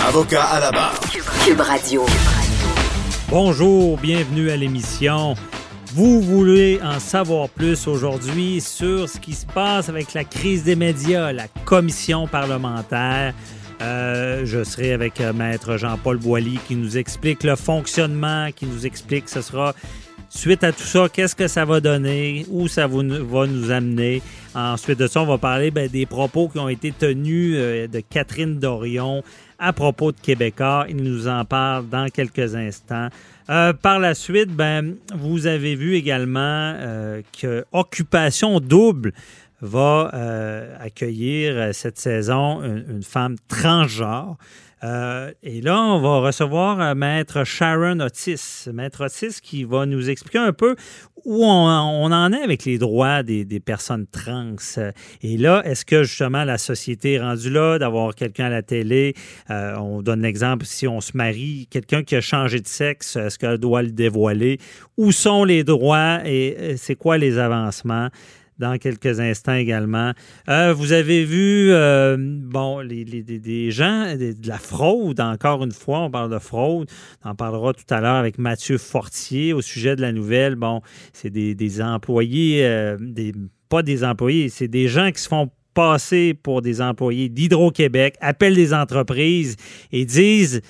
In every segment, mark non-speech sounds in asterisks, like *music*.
Avocat à la barre. Cube Radio. Bonjour, bienvenue à l'émission. Vous voulez en savoir plus aujourd'hui sur ce qui se passe avec la crise des médias, la commission parlementaire. Euh, je serai avec euh, Maître Jean-Paul Boilly qui nous explique le fonctionnement, qui nous explique ce sera Suite à tout ça, qu'est-ce que ça va donner, où ça va nous amener. Ensuite de ça, on va parler ben, des propos qui ont été tenus euh, de Catherine Dorion à propos de Québécois. Il nous en parle dans quelques instants. Euh, par la suite, ben, vous avez vu également euh, que Occupation Double va accueillir cette saison une femme transgenre. Euh, et là, on va recevoir euh, Maître Sharon Otis. Maître Otis qui va nous expliquer un peu où on, en est avec les droits des, personnes trans. Et là, est-ce que justement la société est rendue là d'avoir quelqu'un à la télé? Euh, on donne l'exemple, si on se marie, quelqu'un qui a changé de sexe, est-ce qu'elle doit le dévoiler? Où sont les droits et c'est quoi les avancements? Dans quelques instants également. Euh, vous avez vu, euh, bon, les, des gens, de la fraude, encore une fois, on parle de fraude. On en parlera tout à l'heure avec Mathieu Fortier au sujet de la nouvelle. Bon, c'est des, employés, euh, pas des employés, c'est des gens qui se font passer pour des employés d'Hydro-Québec, appellent des entreprises et disent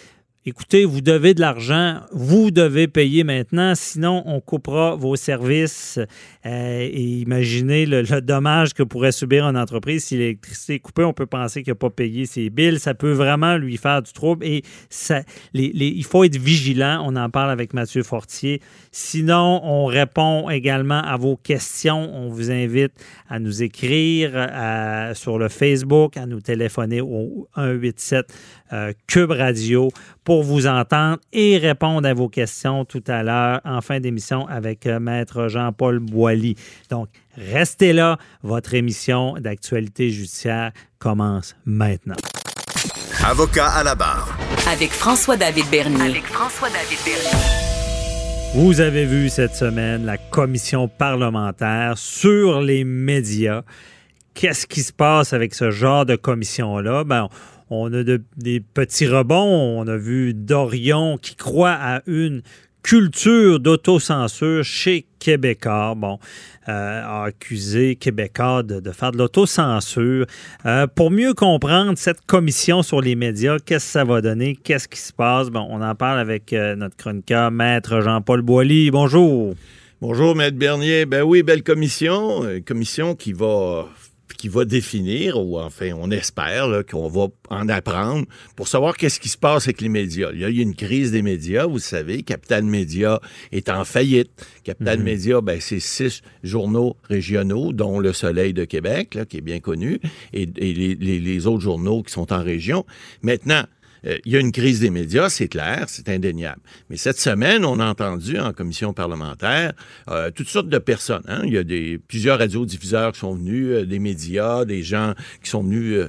écoutez, vous devez de l'argent, vous devez payer maintenant, sinon on coupera vos services. Euh, et imaginez le, dommage que pourrait subir une entreprise si l'électricité est coupée. On peut penser qu'il n'a pas payé ses billes. Ça peut vraiment lui faire du trouble. Et ça, il faut être vigilant. On en parle avec Mathieu Fortier. Sinon, on répond également à vos questions. On vous invite à nous écrire sur le Facebook, à nous téléphoner au 187 euh, Cube Radio pour vous entendre et répondre à vos questions tout à l'heure en fin d'émission avec euh, Maître Jean-Paul Boilly. Donc, restez là. Votre émission d'actualité judiciaire commence maintenant. Avocat à la barre. Avec François-David Bernier. Avec François-David Bernier. Vous avez vu cette semaine la commission parlementaire sur les médias. Qu'est-ce qui se passe avec ce genre de commission-là? Ben, on a des petits rebonds. On a vu Dorion qui croit à une culture d'autocensure chez Québécois. Bon, euh, a accusé Québécois de, faire de l'autocensure. Euh, pour mieux comprendre cette commission sur les médias, qu'est-ce que ça va donner? Qu'est-ce qui se passe? Bon, on en parle avec euh, notre chroniqueur, Maître Jean-Paul Boilly. Bonjour. Bonjour, Maître Bernier. Ben oui, belle commission. commission qui va qui va définir, ou enfin, on espère qu'on va en apprendre pour savoir qu'est-ce qui se passe avec les médias. Il y a eu une crise des médias, vous savez. Capital Média est en faillite. Capital mhm. Média, ben, c'est six journaux régionaux, dont Le Soleil de Québec, là, qui est bien connu, et, les, les autres journaux qui sont en région. Maintenant, euh, il y a une crise des médias, c'est clair, c'est indéniable. Mais cette semaine, on a entendu en commission parlementaire euh, toutes sortes de personnes. Hein. Il y a des, plusieurs radiodiffuseurs qui sont venus, euh, des médias, des gens qui sont venus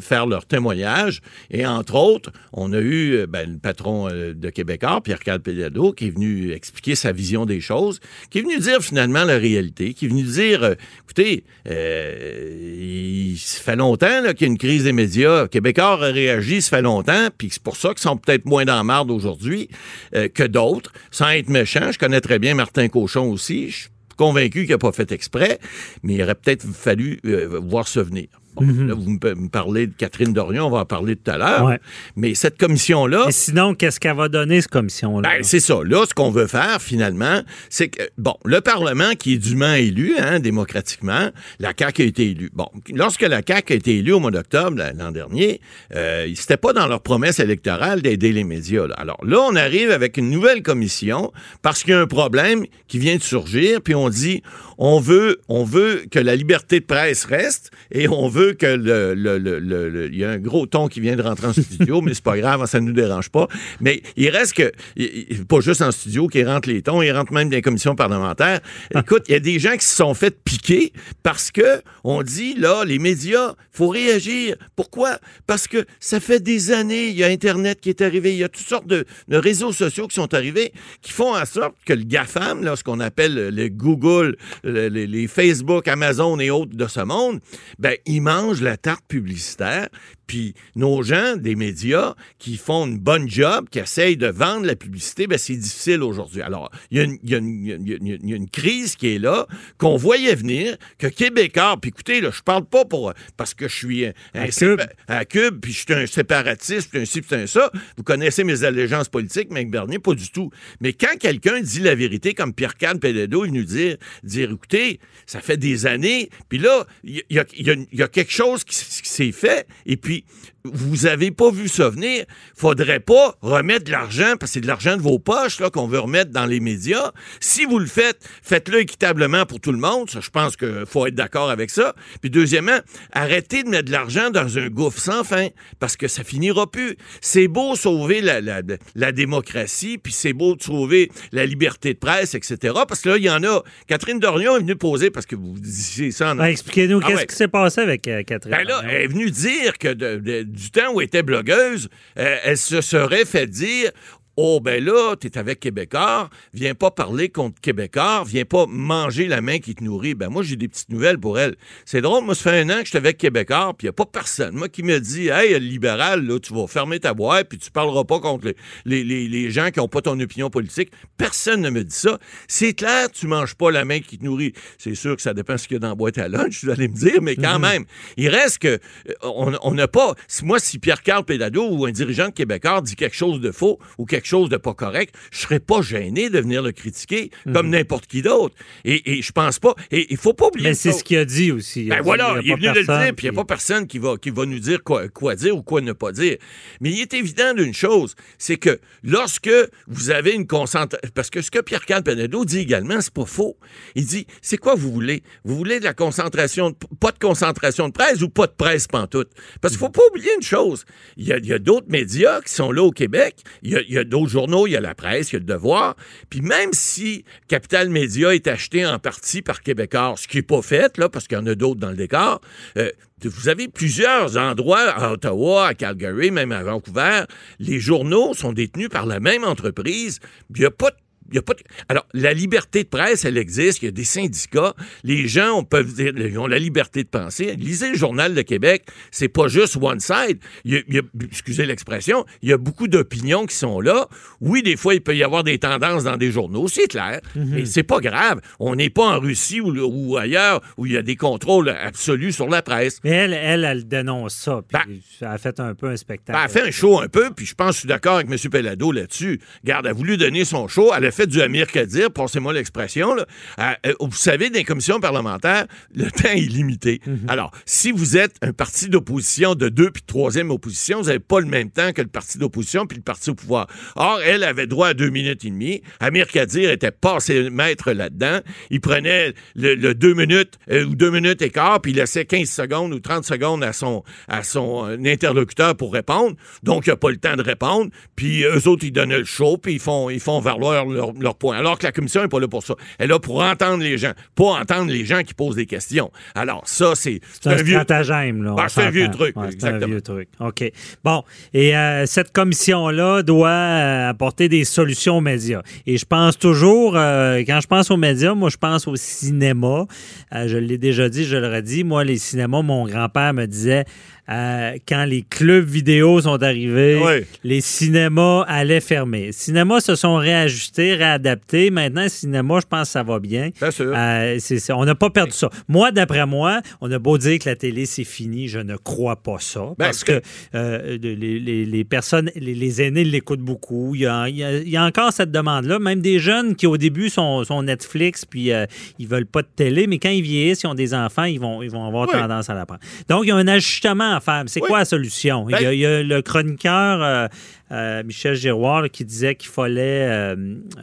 faire leur témoignage. Et entre autres, on a eu ben, le patron de Québécois, Pierre-Carl Pédado, qui est venu expliquer sa vision des choses, qui est venu dire finalement la réalité, qui est venu dire, écoutez, il fait longtemps qu'il y a une crise des médias. Québécois a réagi, ça fait longtemps puis c'est pour ça qu'ils sont peut-être moins dans marde aujourd'hui euh, que d'autres. Sans être méchant, je connais très bien Martin Cochon aussi. Je suis convaincu qu'il n'a pas fait exprès, mais il aurait peut-être fallu euh, voir ce venir. Bon, Mhm. là, vous me, parlez de Catherine Dorion, on va en parler tout à l'heure. Ouais. Mais cette commission-là, Mais sinon, qu'est-ce qu'elle va donner, cette commission-là? ben, c'est ça. Là, ce qu'on veut faire, finalement, c'est que, bon, le Parlement qui est dûment élu, hein, démocratiquement, la CAQ a été élue. Bon, lorsque la CAQ a été élue au mois d'octobre la- l'an dernier, euh, c'était pas dans leur promesse électorale d'aider les médias. là. Alors là, on arrive avec une nouvelle commission parce qu'il y a un problème qui vient de surgir, puis on dit, on veut, on veut que la liberté de presse reste et on veut que le, le- le- le- le- il y a un gros ton qui vient de rentrer en studio, mais c'est pas grave, ça ne nous dérange pas. Mais il reste que, il- il- pas juste en studio qui rentre les tons, il rentre même dans les commissions parlementaires. Écoute, il y a des gens qui se sont fait piquer parce que on dit, là, les médias, faut réagir. Pourquoi? Parce que ça fait des années, il y a Internet qui est arrivé, il y a toutes sortes de, de réseaux sociaux qui sont arrivés qui font en sorte que le GAFAM, là, ce qu'on appelle le, le Google, le- les, les Facebook, Amazon et autres de ce monde, ben, ils mangent la tarte publicitaire. Puis nos gens des médias qui font une bonne job, qui essayent de vendre la publicité, ben, c'est difficile aujourd'hui. Alors, il y, a une- il y il y a une- il y a une crise qui est là, qu'on voyait venir, que Québécois, puis écoutez, là, je parle pas pour parce que je suis un, Cube. sépa- à Cube, puis je suis un séparatiste, puis un ci, puis un ça. Vous connaissez mes allégeances politiques, Mec Bernier, pas du tout. Mais quand quelqu'un dit la vérité, comme Pierre-Carl Pelledo est venu dire, dire, écoutez, ça fait des années, puis là, il y a, il y a- il a quelque chose qui, s- qui s'est fait, et puis vous avez pas vu ça venir, faudrait pas remettre de l'argent, parce que c'est de l'argent de vos poches là, qu'on veut remettre dans les médias. Si vous le faites, faites-le équitablement pour tout le monde. Ça, je pense qu'il faut être d'accord avec ça. Puis deuxièmement, arrêtez de mettre de l'argent dans un gouffre sans fin, parce que ça finira plus. C'est beau sauver la, la, la démocratie, puis c'est beau de sauver la liberté de presse, etc. Parce que là, il y en a. Catherine Dorion est venue poser, parce que vous disiez ça en Ben, Expliquez-nous, Ah qu'est-ce ouais. qui s'est passé avec euh, Catherine? ben là, elle est venue dire que de- de- du temps où elle était blogueuse, euh, elle se serait fait dire Oh, ben là, t'es avec Québécois, viens pas parler contre Québécois, viens pas manger la main qui te nourrit. Ben moi, j'ai des petites nouvelles pour elle. C'est drôle, moi, ça fait un an que je suis avec Québécois, puis y a pas personne, moi, qui me dit Hey, le libéral, là, tu vas fermer ta boîte, puis tu parleras pas contre les, les- les- les gens qui ont pas ton opinion politique. Personne ne me dit ça. C'est clair, tu manges pas la main qui te nourrit. C'est sûr que ça dépend ce qu'il y a dans la boîte à lunch, vous allez me dire, mais quand même, il reste que euh, on on n'a pas. si- Moi, si Pierre-Carl Pédado ou un dirigeant de Québécois dit quelque chose de faux ou quelque chose de pas correct, je serais pas gêné de venir le critiquer comme n'importe qui d'autre. Et, et je pense pas. Et il faut pas oublier. Mais c'est ce qu'il a dit aussi. Il Ben dit, voilà, il est venu le dire, puis il n'y a pas personne qui va, qui va nous dire quoi, quoi dire ou quoi ne pas dire. Mais il est évident d'une chose, c'est que lorsque vous avez une concentration... Parce que ce que Pierre-Carl Penedo dit également, c'est pas faux. Il dit, c'est quoi vous voulez? Vous voulez de la concentration, de- pas de concentration de presse ou pas de presse pantoute? Parce qu'il faut pas oublier une chose. Il y a, il y a d'autres médias qui sont là au Québec. Il y a, il y a d'autres journaux, il y a la presse, il y a le devoir. Puis même si Capital Média est acheté en partie par Québécois, ce qui n'est pas fait, là, parce qu'il y en a d'autres dans le décor, euh, vous avez plusieurs endroits à Ottawa, à Calgary, même à Vancouver. Les journaux sont détenus par la même entreprise. Il n'y a pas de y a pas de- Alors, la liberté de presse, elle existe. Il y a des syndicats. Les gens on peuvent dire, ils ont la liberté de penser. Lisez le Journal de Québec. C'est pas juste one side. Il y a- il y a- excusez l'expression, il y a beaucoup d'opinions qui sont là. Oui, des fois, il peut y avoir des tendances dans des journaux, c'est clair. Mais c'est pas grave. On n'est pas en Russie ou, ou ailleurs où il y a des contrôles absolus sur la presse. Mais elle, elle, elle dénonce ça. Puis Ben- elle a fait un peu un spectacle. Ben, elle fait un show un peu, puis je pense que je suis d'accord avec M. Pellado là-dessus. Garde, elle a voulu donner son show. Elle a fait du Amir Kadir, passez-moi l'expression. Elle- elle- vous savez, dans les commissions parlementaires, le *laughs* temps est limité. Alors, si vous êtes un parti d'opposition de deux puis troisième opposition, vous n'avez pas le même temps que le parti d'opposition puis le parti au pouvoir. Or, elle avait droit à deux minutes et demie. Amir Kadir était passé maître là-dedans. Il prenait le, le deux minutes euh, ou deux minutes et quart, puis il laissait 15 secondes ou 30 secondes à son, à son euh, interlocuteur pour répondre. Donc, il n'a pas le temps de répondre. Puis eux autres, ils donnaient le show, puis ils font, ils font valoir leur, leur point. Alors que la commission n'est pas là pour ça. Elle est là pour entendre les gens, pas entendre les gens qui posent des questions. Alors, ça, c'est un stratagème, là. on Ah, c'est un vieux truc, Ouais, C'est un vieux truc. OK. Bon. Et euh, cette commission-là doit euh, apporter des solutions aux médias. Et je pense toujours, euh, quand je pense aux médias, moi, je pense au cinéma. Je l'ai déjà dit, je le redis. Moi, les cinémas, mon grand-père me disait euh, quand les clubs vidéo sont arrivés, Oui. les cinémas allaient fermer. Les cinémas se sont réajustés, réadaptés. Maintenant, le cinéma, je pense que ça va bien. Bien sûr. Euh, on n'a pas perdu ça. Moi, d'après moi, on a beau dire que la télé, c'est fini, je ne crois pas ça. Ben, parce ce que euh, les, les- les personnes, les, les aînés l'écoutent beaucoup. Il y, a, il y a- il y a encore cette demande-là. Même des jeunes qui, au début, sont, sont Netflix, puis ils veulent pas de télé, mais quand ils vieillissent, ils ont des enfants, ils vont, ils vont avoir Oui. tendance à la prendre. Donc, il y a un ajustement à faire. C'est Oui. quoi la solution? Ben- il, y a, il y a le chroniqueur euh, euh, Michel Giroir qui disait qu'il fallait euh, euh,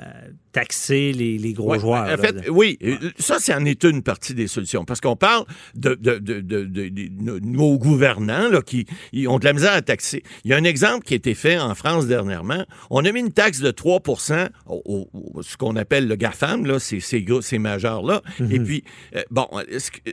taxer les, les gros Ouais, joueurs. En là. fait, oui, ça, c'est en est une partie des solutions. Parce qu'on parle de, de- de- de- de- de nos- gouvernants là, qui ont de la misère à taxer. Il y a un exemple qui a été fait en France dernièrement. On a mis une taxe de 3 au, au- au- ce qu'on appelle le GAFAM, là, ces, ces, gros- ces majeurs-là. Et puis, euh, bon,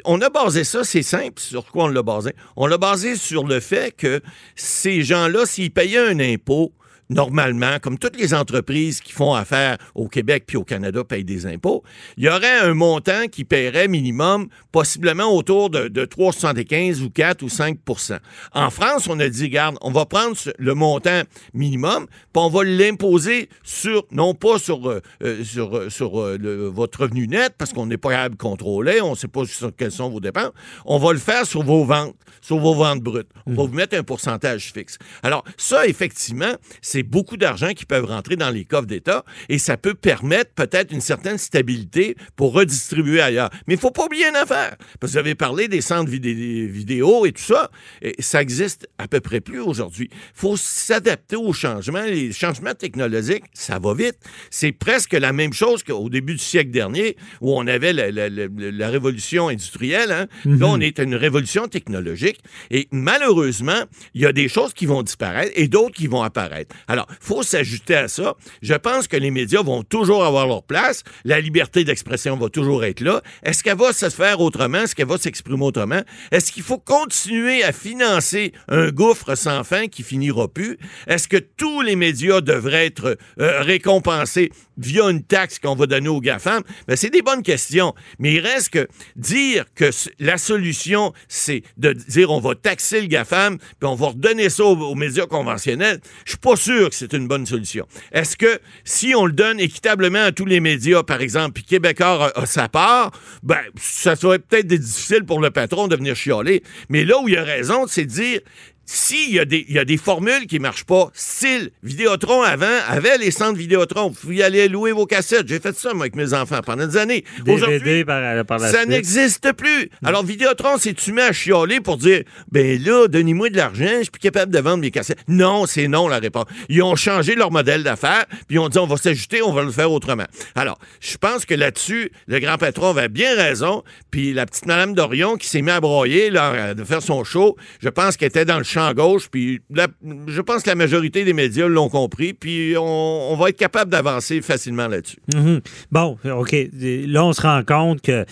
on a basé ça, c'est simple. Sur quoi on l'a basé? On l'a basé sur le fait que ces gens-là, s'ils payaient un impôt, normalement, comme toutes les entreprises qui font affaire au Québec puis au Canada payent des impôts, il y aurait un montant qui paierait minimum possiblement autour de, de 3,75 ou 4 ou 5% En France, on a dit, regarde, on va prendre le montant minimum, puis on va l'imposer sur, non pas sur, euh, euh, sur, euh, sur euh, le- votre revenu net, parce qu'on n'est pas capable de contrôler, on ne sait pas sur quelles sont vos dépenses, on va le faire sur vos ventes, sur vos ventes brutes. On va vous mettre un pourcentage fixe. Alors, ça, effectivement, c'est beaucoup d'argent qui peuvent rentrer dans les coffres d'État et ça peut permettre peut-être une certaine stabilité pour redistribuer ailleurs. Mais il ne faut pas oublier une affaire. Parce que vous avez parlé des centres vidé- vidéo et tout ça. Et ça existe à peu près plus aujourd'hui. Il faut s'adapter aux changements. Les changements technologiques, ça va vite. C'est presque la même chose qu'au début du siècle dernier où on avait la, la- la- la révolution industrielle. hein. Là, on est à une révolution technologique. Et malheureusement, il y a des choses qui vont disparaître et d'autres qui vont apparaître. Alors, il faut s'ajouter à ça. Je pense que les médias vont toujours avoir leur place. La liberté d'expression va toujours être là. Est-ce qu'elle va se faire autrement? Est-ce qu'elle va s'exprimer autrement? Est-ce qu'il faut continuer à financer un gouffre sans fin qui finira plus? Est-ce que tous les médias devraient être euh, récompensés? Via une taxe qu'on va donner aux GAFAM? Ben, c'est des bonnes questions. Mais il reste que dire que la solution, c'est de dire on va taxer le GAFAM, puis on va redonner ça aux, médias conventionnels, je suis pas sûr que c'est une bonne solution. Est-ce que si on le donne équitablement à tous les médias, par exemple, puis Québécois a, a sa part, ben, ça serait peut-être difficile pour le patron de venir chialer. Mais là où il a raison, c'est de dire s'il y, a des- il y a des formules qui ne marchent pas, style Vidéotron avant avait les centres Vidéotron. Vous pouviez aller louer vos cassettes. J'ai fait ça, moi, avec mes enfants pendant des années. Aujourd'hui, DVD par, par la ça n'existe plus. Alors, Vidéotron, c'est tu mets à chialer pour dire, ben là, donnez-moi de l'argent, je suis plus capable de vendre mes cassettes. Non, c'est non la réponse. Ils ont changé leur modèle d'affaires, puis ils ont dit, on va s'ajuster, on va le faire autrement. Alors, je pense que là-dessus, le grand patron avait bien raison, puis la petite Madame Dorion qui s'est mise à broyer, là, de faire son show, je pense qu'elle était dans le champ gauche, puis la- je pense que la majorité des médias l'ont compris, puis on, on va être capable d'avancer facilement là-dessus. Mhm. Bon, OK. Là, on se rend compte que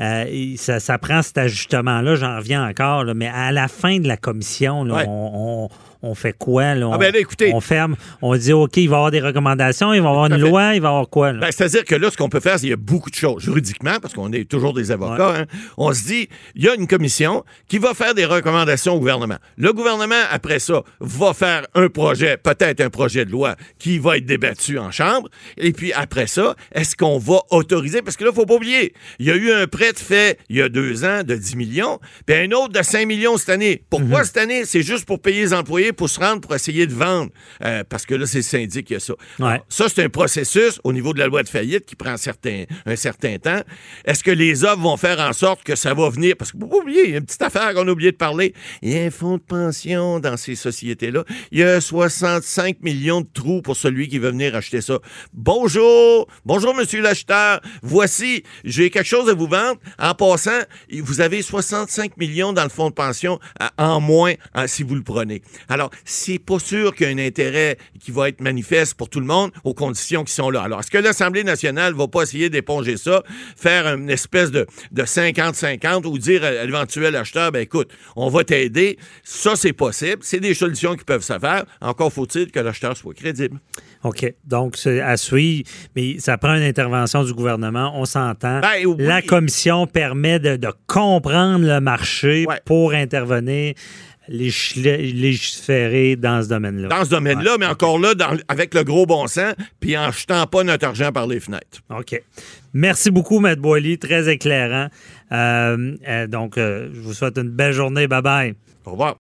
euh, ça, ça prend cet ajustement-là, j'en reviens encore, là, mais à la fin de la commission, là, Ouais. on, on- on fait quoi? Là? On, Ah ben là, écoutez. on ferme, on dit OK, il va y avoir des recommandations, il va y avoir une fait. loi, il va y avoir quoi? Ben, C'est-à-dire que là, ce qu'on peut faire, c'est qu'il y a beaucoup de choses. Juridiquement, parce qu'on est toujours des avocats, hein, on se dit, il y a une commission qui va faire des recommandations au gouvernement. Le gouvernement, après ça, va faire un projet, peut-être un projet de loi, qui va être débattu en Chambre. Et puis après ça, est-ce qu'on va autoriser? Parce que là, il faut pas oublier, il y a eu un prêt de fait il y a deux ans de 10 millions, puis un autre de 5 millions cette année. Pourquoi cette année? C'est juste pour payer les employés, pour se rendre, pour essayer de vendre. Euh, parce que là, c'est le syndic qui a ça. Ouais. Alors, ça, c'est un processus au niveau de la loi de faillite qui prend certain- un certain temps. Est-ce que les offres vont faire en sorte que ça va venir? Parce que faut pas oublier, il y a une petite affaire qu'on a oublié de parler. Il y a un fonds de pension dans ces sociétés-là. Il y a 65 millions de trous pour celui qui veut venir acheter ça. Bonjour! Bonjour, monsieur l'acheteur. Voici, j'ai quelque chose à vous vendre. En passant, vous avez 65 millions dans le fonds de pension en moins euh, si vous le prenez. Alors, c'est pas sûr qu'il y a un intérêt qui va être manifeste pour tout le monde aux conditions qui sont là. Alors, est-ce que l'Assemblée nationale va pas essayer d'éponger ça, faire une espèce de, de 50-50 ou dire à l'éventuel acheteur, ben écoute, on va t'aider. Ça, c'est possible. C'est des solutions qui peuvent se faire. Encore faut-il que l'acheteur soit crédible. OK. Donc, c'est à suivre, mais ça prend une intervention du gouvernement, on s'entend. Ben, oui. La commission permet de, de comprendre le marché Ouais. pour intervenir. Légiférer dans ce domaine-là. Dans ce domaine-là, mais encore là, dans- avec le gros bon sens, puis en jetant pas notre argent par les fenêtres. OK. Merci beaucoup, Matt Boily. Très éclairant. Euh, euh, donc, euh, je vous souhaite une belle journée. Bye-bye. Au revoir.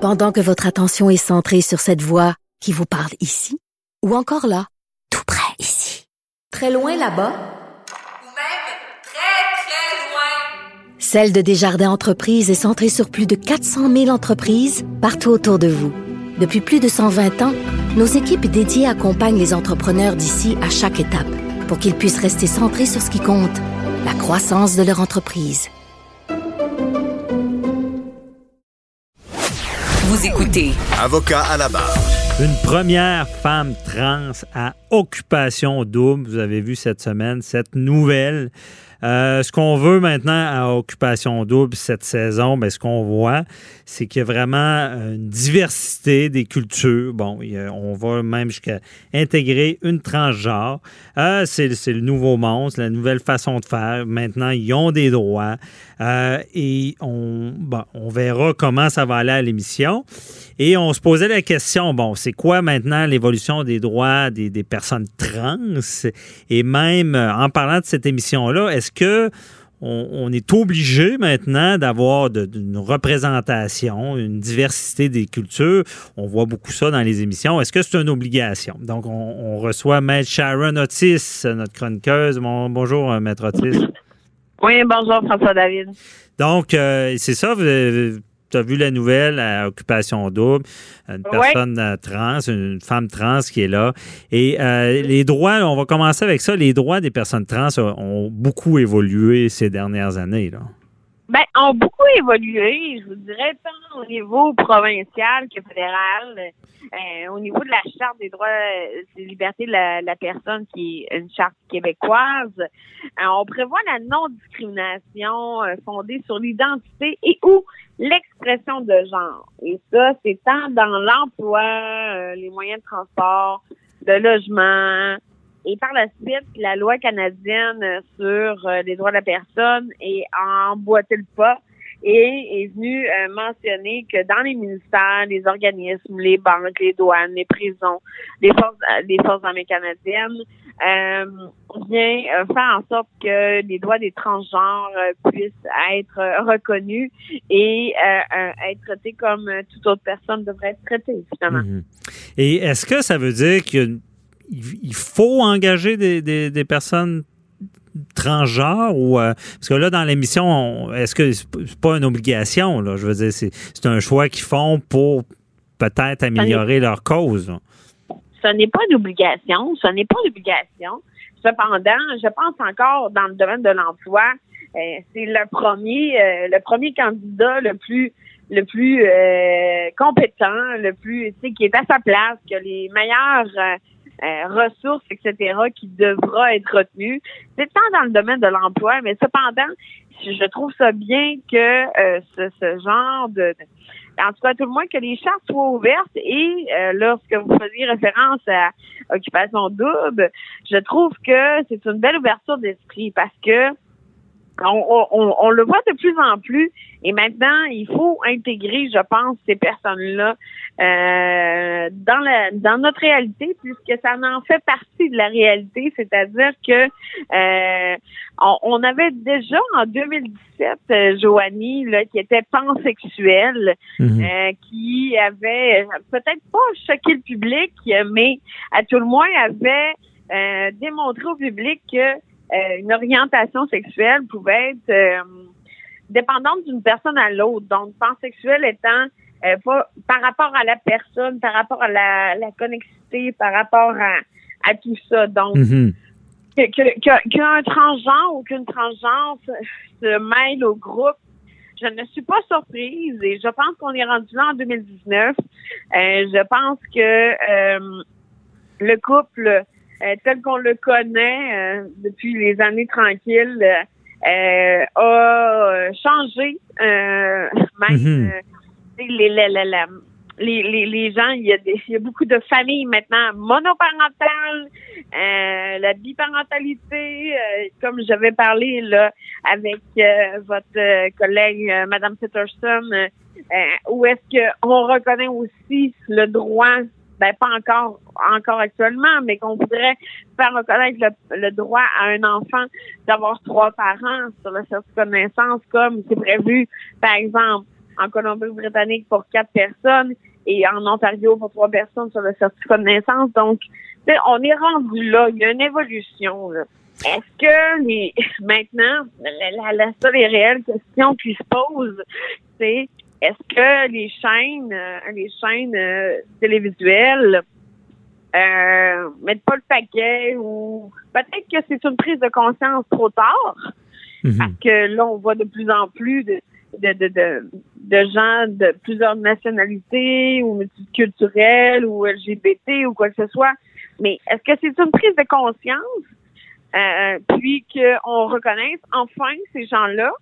Pendant que votre attention est centrée sur cette voix qui vous parle ici, ou encore là, tout près ici, très loin là-bas, Ou même très, très loin. Celle de Desjardins Entreprises est centrée sur plus de 400 000 entreprises partout autour de vous. Depuis plus de 120 ans, nos équipes dédiées accompagnent les entrepreneurs d'ici à chaque étape pour qu'ils puissent rester centrés sur ce qui compte, la croissance de leur entreprise. Vous écoutez Avocat à la barre. Une première femme trans à occupation double. Vous avez vu cette semaine cette nouvelle. Euh, ce qu'on veut maintenant à Occupation Double cette saison, ben, ce qu'on voit, c'est qu'il y a vraiment une diversité des cultures. Bon, on va même jusqu'à intégrer une transgenre. Euh, c'est, le nouveau monde, c'est la nouvelle façon de faire. Maintenant, ils ont des droits. Euh, et on, bon, on verra comment ça va aller à l'émission. Et on se posait la question, bon, c'est quoi maintenant l'évolution des droits des, des personnes trans? Et même euh, en parlant de cette émission-là, est-ce que on, on est obligé maintenant d'avoir d'une représentation, une diversité des cultures? On voit beaucoup ça dans les émissions. Est-ce que c'est une obligation? Donc, on, on reçoit Maître Sharon Otis, notre chroniqueuse. Bon- bonjour, euh, Maître Otis. Oui, bonjour François David. Donc, euh, c'est ça, tu as vu la nouvelle à Occupation Double, une personne euh, trans, une femme trans qui est là. Et euh, les droits, on va commencer avec ça, les droits des personnes trans ont beaucoup évolué ces dernières années. Là. Ben, ont beaucoup évolué, je vous dirais, tant au niveau provincial que fédéral. Euh, au niveau de la Charte des droits et libertés de la, la personne, qui est une charte québécoise, euh, on prévoit la non-discrimination euh, fondée sur l'identité et ou l'expression de genre. Et ça, c'est tant dans l'emploi, euh, les moyens de transport, le logement, et par la suite, la loi canadienne sur euh, les droits de la personne est emboîté le pas et est venue euh, mentionner que dans les ministères, les organismes, les banques, les douanes, les prisons, les forces, euh, les forces armées canadiennes, vient euh, faire en sorte que les droits des transgenres puissent être reconnus et être traités comme toute autre personne devrait être traitée, finalement. Mhm. Et est-ce que ça veut dire qu'il il faut engager des, des- des personnes transgenres ou euh, parce que là dans l'émission on- est-ce que c'est pas une obligation là? Je veux dire c'est c'est un choix qu'ils font pour peut-être améliorer leur cause là. ce n'est pas une obligation, ce n'est pas une obligation. Cependant, je pense encore dans le domaine de l'emploi, euh, c'est le premier, euh, le premier candidat le plus, le plus compétent, le plus, tu sais, qui est à sa place, qui a les meilleures euh, ressources, etc., qui devra être retenu. C'est tant dans le domaine de l'emploi, mais cependant, je trouve ça bien que euh, ce, ce genre de, en tout cas, tout le moins que les chartes soient ouvertes et euh, lorsque vous faisiez référence à occupation double, je trouve que c'est une belle ouverture d'esprit parce que on, on, on le voit de plus en plus et maintenant il faut intégrer, je pense, ces personnes-là euh, dans la dans notre réalité puisque ça en fait partie de la réalité, c'est-à-dire que euh, on, on avait déjà en 2017 euh, Joanie là qui était pansexuelle Mhm. euh, qui avait peut-être pas choqué le public, mais à tout le moins avait euh, démontré au public que euh, une orientation sexuelle pouvait être euh, dépendante d'une personne à l'autre. Donc, pansexuel étant euh, pas par rapport à la personne, par rapport à la, la connexité, par rapport à, à tout ça. Donc, Mhm. que- que- que- qu'un transgenre ou qu'une transgenre se, mêle au groupe, je ne suis pas surprise et je pense qu'on est rendu là en 2019. Euh, je pense que euh, le couple tel qu'on le connaît euh, depuis les années tranquilles euh, a euh, changé. Euh, *laughs* même Mhm. euh, les, les, les, les- les, gens, il y, a des, il y a beaucoup de familles maintenant monoparentales, euh, la biparentalité, euh, comme j'avais parlé là avec euh, votre euh, collègue euh, Madame Peterson, euh, Euh, ou est-ce qu'on reconnaît aussi le droit, ben pas encore encore actuellement, mais qu'on voudrait faire reconnaître le, le droit à un enfant d'avoir trois parents sur le certificat de naissance, comme c'est prévu, par exemple, en Colombie-Britannique pour quatre personnes et en Ontario pour trois personnes sur le certificat de naissance. Donc, on est rendu là. Il y a une évolution. là. Est-ce que les *laughs* maintenant, la, la, la seule et réelle question qui se pose, c'est est-ce que les chaînes, euh, les chaînes euh, télévisuelles euh, mettent pas le paquet ou peut-être que c'est une prise de conscience trop tard? Mhm. parce que là on voit de plus en plus de de, de, de, de gens de plusieurs nationalités ou multiculturelles ou LGBT ou quoi que ce soit. Mais est-ce que c'est une prise de conscience euh, puis qu'on reconnaisse enfin ces gens-là?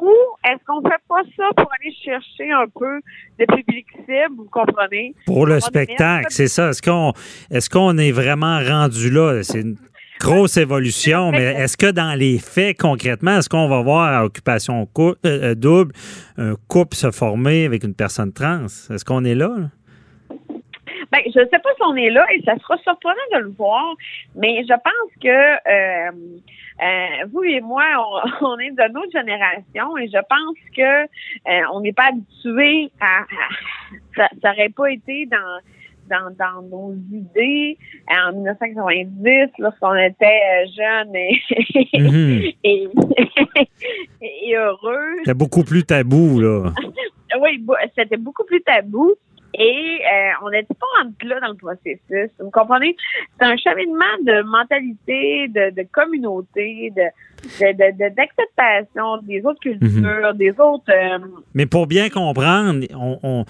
Ou est-ce qu'on fait pas ça pour aller chercher un peu de public cible, vous comprenez? Pour le spectacle, c'est ça. Est-ce qu'on est, qu'on est vraiment rendu là? C'est une grosse évolution, mais est-ce que dans les faits, concrètement, est-ce qu'on va voir à occupation cou- euh, euh, double un couple se former avec une personne trans? Est-ce qu'on est là? là? Ben, je sais pas si on est là et ça sera surprenant de le voir, mais je pense que euh, euh, vous et moi, on, *laughs* on est de notre génération et je pense que euh, on n'est pas habitué à, à- ça, ça aurait pas été dans dans, dans nos idées en 1990 lorsqu'on était euh, jeunes et, Mhm. *laughs* *laughs* et, et heureux. C'est beaucoup plus tabou, là. Oui, c'était beaucoup plus tabou. Et euh, on n'était pas rendu là dans le processus. Vous comprenez? C'est un cheminement de mentalité, de, de communauté, de de- de- de- d'acceptation des autres cultures, des autres. euh, Mais pour bien comprendre, on, on-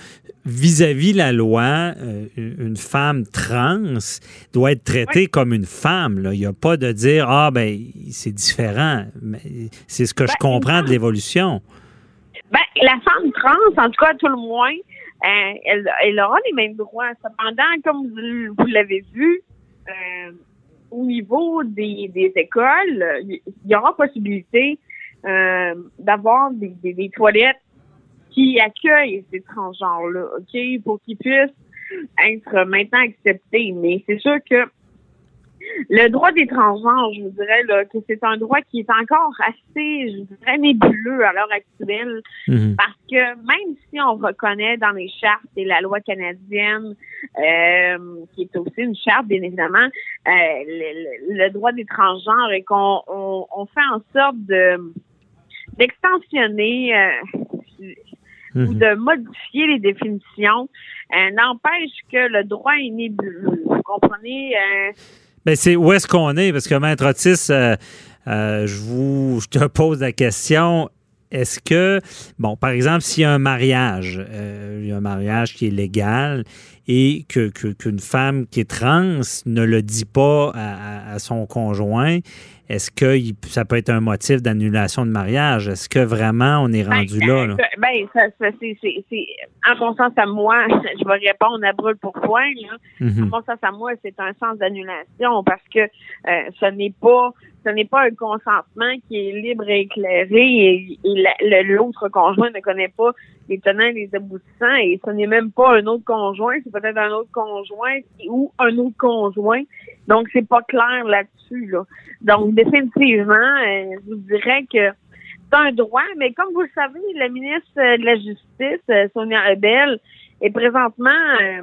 vis-à-vis la loi, euh, une femme trans doit être traitée comme une femme. là. Il n'y a pas de dire ah ben c'est différent. Mais C'est ce que je Ben, comprends de l'évolution. Ben, la femme trans, en tout cas, à tout le moins, euh, elle, elle aura les mêmes droits. Cependant, comme vous, l'avez vu, euh, au niveau des, des écoles, il y aura possibilité euh, d'avoir des, des, des toilettes qui accueillent ces transgenres-là, OK, pour qu'ils puissent être maintenant acceptés. Mais c'est sûr que le droit des transgenres, je vous dirais là, que c'est un droit qui est encore assez, je dirais, nébuleux à l'heure actuelle, Mhm. parce que même si on reconnaît dans les chartes et la loi canadienne, euh, qui est aussi une charte, bien évidemment, euh, le, droit des transgenres et qu'on on, on fait en sorte de d'extensionner euh, ou Mhm. de modifier les définitions, euh, n'empêche que le droit est nébuleux. Vous comprenez? Euh, Ben, c'est où est-ce qu'on est? Parce que Maître Otis, euh, euh, je vous je te pose la question. Est-ce que, bon, par exemple, s'il y a un mariage, euh, il y a un mariage qui est légal et que, que- qu'une femme qui est trans ne le dit pas à, à- son conjoint, est-ce que ça peut être un motif d'annulation de mariage? Est-ce que vraiment on est rendu ben, là? là? Ben, ça, ça, c'est, c'est, c'est, en mon sens à moi, je vais répondre à brûle pour point, là. Mhm. À mon sens à moi, c'est un sens d'annulation parce que euh, ce n'est pas ce n'est pas un consentement qui est libre et éclairé et, et la- l'autre conjoint ne connaît pas les tenants et les aboutissants et ce n'est même pas un autre conjoint, c'est peut-être un autre conjoint ou un autre conjoint. Donc c'est pas clair là-dessus là. Donc définitivement, euh, je vous dirais que c'est un droit, mais comme vous le savez, la ministre de la Justice, euh, Sonia Lebel, est présentement, euh,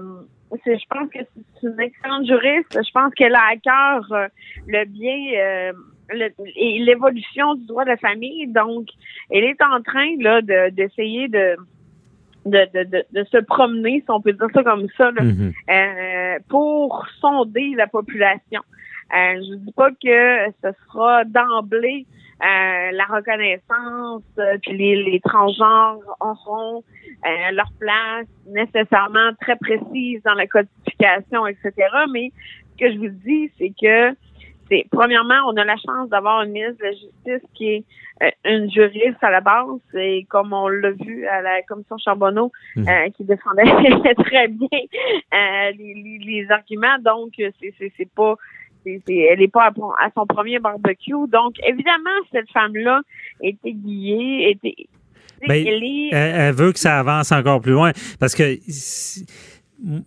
je pense que c'est une excellente juriste. Je pense qu'elle a à cœur le bien et l'évolution du droit de la famille. Donc, elle est en train là de d'essayer de de, de, de, de se promener, si on peut dire ça comme ça, là, Mhm. euh, pour sonder la population. Euh, je dis pas que ce sera d'emblée euh, la reconnaissance, euh, puis les, les transgenres auront euh, leur place nécessairement très précise dans la codification, etc. Mais ce que je vous dis, c'est que c'est premièrement, on a la chance d'avoir une ministre de la Justice qui est euh, une juriste à la base, et comme on l'a vu à la commission Charbonneau, Mhm. euh, qui défendait *laughs* très bien euh, les, les- les arguments. Donc, c'est c'est c'est pas c'est- c'est- elle n'est pas à, son- à son premier barbecue. Donc, évidemment, cette femme-là est aiguillée, était Ben, elle est- elle, elle veut que ça avance encore plus loin. Parce que si-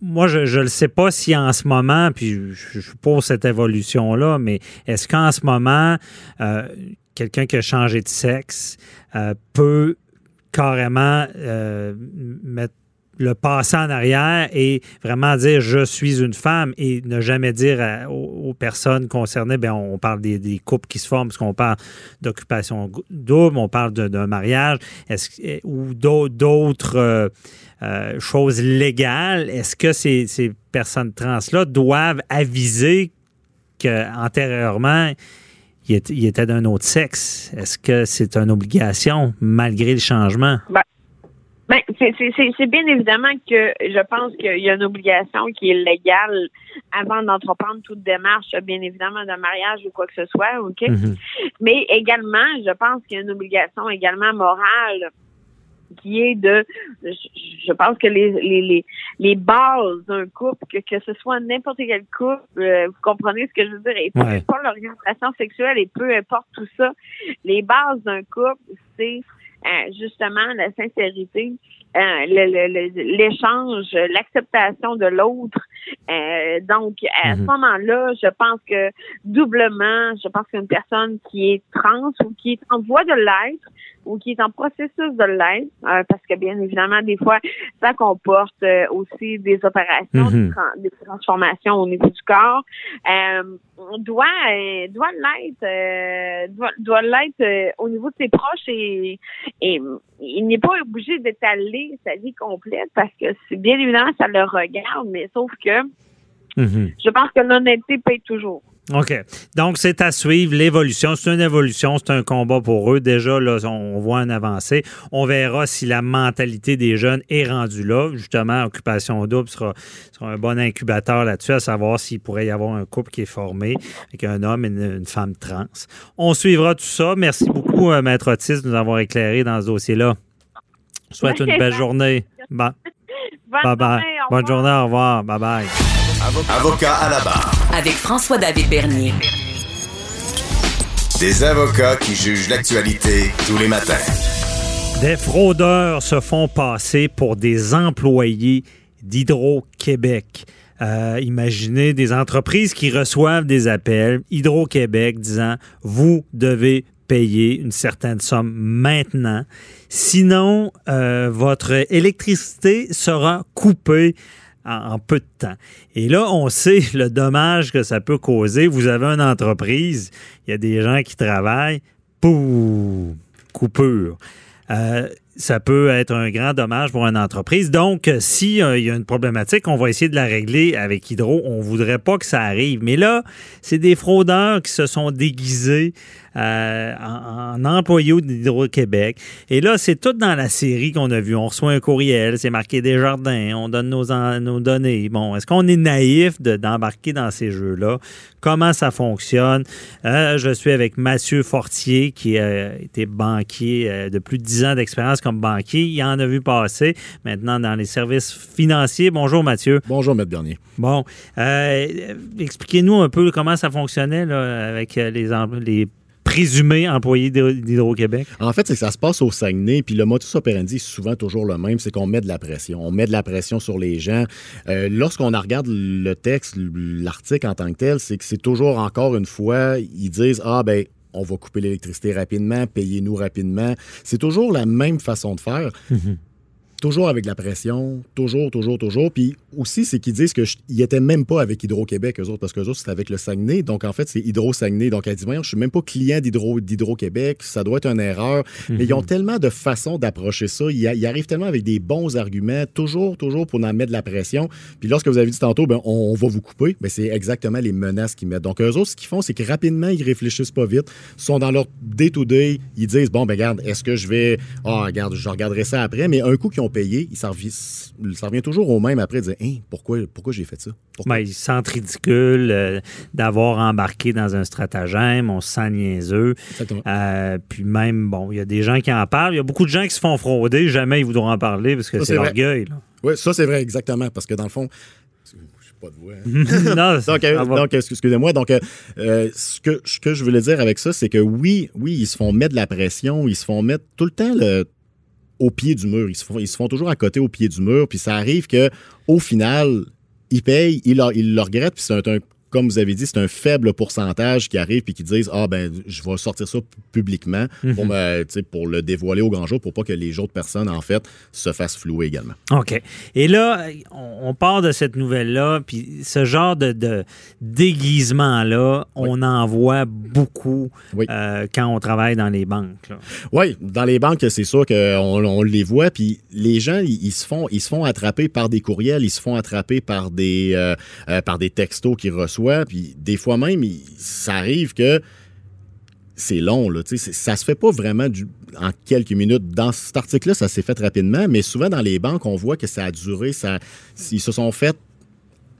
moi, je ne sais pas si en ce moment, puis je, suis pour cette évolution-là, mais est-ce qu'en ce moment, euh, quelqu'un qui a changé de sexe euh, peut carrément euh, mettre le passer en arrière et vraiment dire je suis une femme et ne jamais dire à- aux, personnes concernées, ben on parle des, des couples qui se forment parce qu'on parle d'occupation double, on parle d'un mariage est-ce, que- ou d'au- d'autres euh, choses légales. Est-ce que ces, ces personnes trans-là doivent aviser qu'antérieurement, il était, il était d'un autre sexe? Est-ce que c'est une obligation malgré le changement? Ben, c'est- c'est bien évidemment que je pense qu'il y a une obligation qui est légale avant d'entreprendre toute démarche, bien évidemment, de mariage ou quoi que ce soit, OK? Mhm. Mais également, je pense qu'il y a une obligation également morale qui est de, je, je pense que les, les, les, les bases d'un couple, que, que ce soit n'importe quel couple, euh, vous comprenez ce que je veux dire, et peu Ouais. importe l'orientation sexuelle et peu importe tout ça, les bases d'un couple, c'est euh, justement la sincérité, le- l'échange, l'acceptation de l'autre. Euh, donc, à ce Mhm. moment-là, je pense que doublement, je pense qu'une personne qui est trans ou qui est en voie de l'être ou qui est en processus de l'être, euh, parce que bien évidemment, des fois, ça comporte euh, aussi des opérations, Mhm. des, tran- des transformations au niveau du corps, euh, doit euh, doit l'être euh, doit, doit l'être euh, au niveau de ses proches et, et il n'est pas obligé d'étaler sa vie complète parce que c'est bien évidemment ça le regarde, mais sauf que Mhm. je pense que l'honnêteté paye toujours. OK. Donc, c'est à suivre l'évolution. C'est une évolution, c'est un combat pour eux. Déjà, là, on voit un avancé. On verra si la mentalité des jeunes est rendue là. Justement, Occupation Double sera, sera un bon incubateur là-dessus, à savoir s'il pourrait y avoir un couple qui est formé avec un homme et une, une femme trans. On suivra tout ça. Merci beaucoup, euh, Maître Otis, de nous avoir éclairé dans ce dossier-là. Je vous souhaite une belle journée. Bonne bye bye. journée, Bonne journée, au revoir. Bye bye. Avocat à la barre. Avec François-David Bernier. Des avocats qui jugent l'actualité tous les matins. Des fraudeurs se font passer pour des employés d'Hydro-Québec. Euh, imaginez des entreprises qui reçoivent des appels, Hydro-Québec disant, vous devez payer une certaine somme maintenant. Sinon, euh, votre électricité sera coupée en, peu de temps. Et là, on sait le dommage que ça peut causer. Vous avez une entreprise, il y a des gens qui travaillent, pouf, coupure. Euh, ça peut être un grand dommage pour une entreprise. Donc, euh, s'il y a une problématique, on va essayer de la régler avec Hydro. On voudrait pas que ça arrive. Mais là, c'est des fraudeurs qui se sont déguisés euh, en, en employés d'Hydro-Québec. Et là, c'est tout dans la série qu'on a vu. On reçoit un courriel, c'est marqué Desjardins, on donne nos, en- nos données. Bon, est-ce qu'on est naïf de- d'embarquer dans ces jeux-là? Comment ça fonctionne? Euh, je suis avec Mathieu Fortier, qui a été banquier euh, de plus de 10 ans d'expérience comme banquier. Il en a vu passer maintenant dans les services financiers. Bonjour, Mathieu. Bonjour, Maître Bernier. Bon, euh, expliquez-nous un peu comment ça fonctionnait là, avec euh, les, les présumés employés d'Hydro- d'Hydro-Québec? En fait, c'est que ça se passe au Saguenay, puis le modus operandi est souvent toujours le même, c'est qu'on met de la pression. On met de la pression sur les gens. Euh, Lorsqu'on regarde le texte, l'article en tant que tel, c'est que c'est toujours encore une fois, ils disent ah ben on va couper l'électricité rapidement, payez-nous rapidement. C'est toujours la même façon de faire. Toujours avec de la pression, toujours, toujours, toujours. Puis aussi, c'est qu'ils disent qu'ils n'étaient même pas avec Hydro-Québec, eux autres, parce qu'eux autres, c'était avec le Saguenay. Donc, en fait, c'est Hydro-Saguenay. Donc, elle dit, voyons, je suis même pas client d'Hydro- d'Hydro-Québec, ça doit être une erreur. Mais ils ont tellement de façons d'approcher ça. Ils, ils arrivent tellement avec des bons arguments, toujours, toujours pour en mettre de la pression. Puis lorsque vous avez dit tantôt, ben, on, on va vous couper, ben, c'est exactement les menaces qu'ils mettent. Donc, eux autres, ce qu'ils font, c'est que rapidement, ils réfléchissent pas vite, sont dans leur day-to-day, ils disent, bon, ben, regarde, est-ce que je vais, ah, regarde, je regarderai ça après. Mais un coup qu'ils ont payé, ça revient toujours au même après, dire, Hein, pourquoi, pourquoi j'ai fait ça? Pourquoi? Ben, ils se sentent ridicules euh, d'avoir embarqué dans un stratagème. On se sent niaiseux. Euh, puis même, bon, il y a des gens qui en parlent. Il y a beaucoup de gens qui se font frauder. Jamais ils voudront en parler parce que c'est l'orgueil. Oui, ça, c'est vrai, exactement. Parce que dans le fond, pas de voix. hein. *laughs* non, *laughs* Donc, euh, donc, excuse- excusez-moi. Donc, euh, euh, ce, que, ce que je voulais dire avec ça, c'est que oui, oui, ils se font mettre de la pression, ils se font mettre tout le temps le. Au pied du mur. Ils se font, toujours à côté au pied du mur. Puis ça arrive que au final, ils payent, ils, le- ils le regrettent. Puis c'est un, comme vous avez dit, c'est un faible pourcentage qui arrive puis qui disent ah ben je vais sortir ça publiquement pour Mhm. me, pour le dévoiler au grand jour pour pas que les autres personnes en fait se fassent flouer également. OK. Et là, on, part de cette nouvelle-là, puis ce genre de, de déguisement-là, on en voit beaucoup euh, quand on travaille dans les banques. là. Oui, dans les banques, c'est sûr qu'on on les voit, puis les gens, ils, ils se font, ils se font attraper par des courriels, ils se font attraper par des, euh, euh, par des textos qu'ils reçoivent, puis des fois même, ça arrive que c'est long, là, ça se fait pas vraiment en quelques minutes. Dans cet article-là, ça s'est fait rapidement, mais souvent dans les banques, on voit que ça a duré, ça, ils se sont fait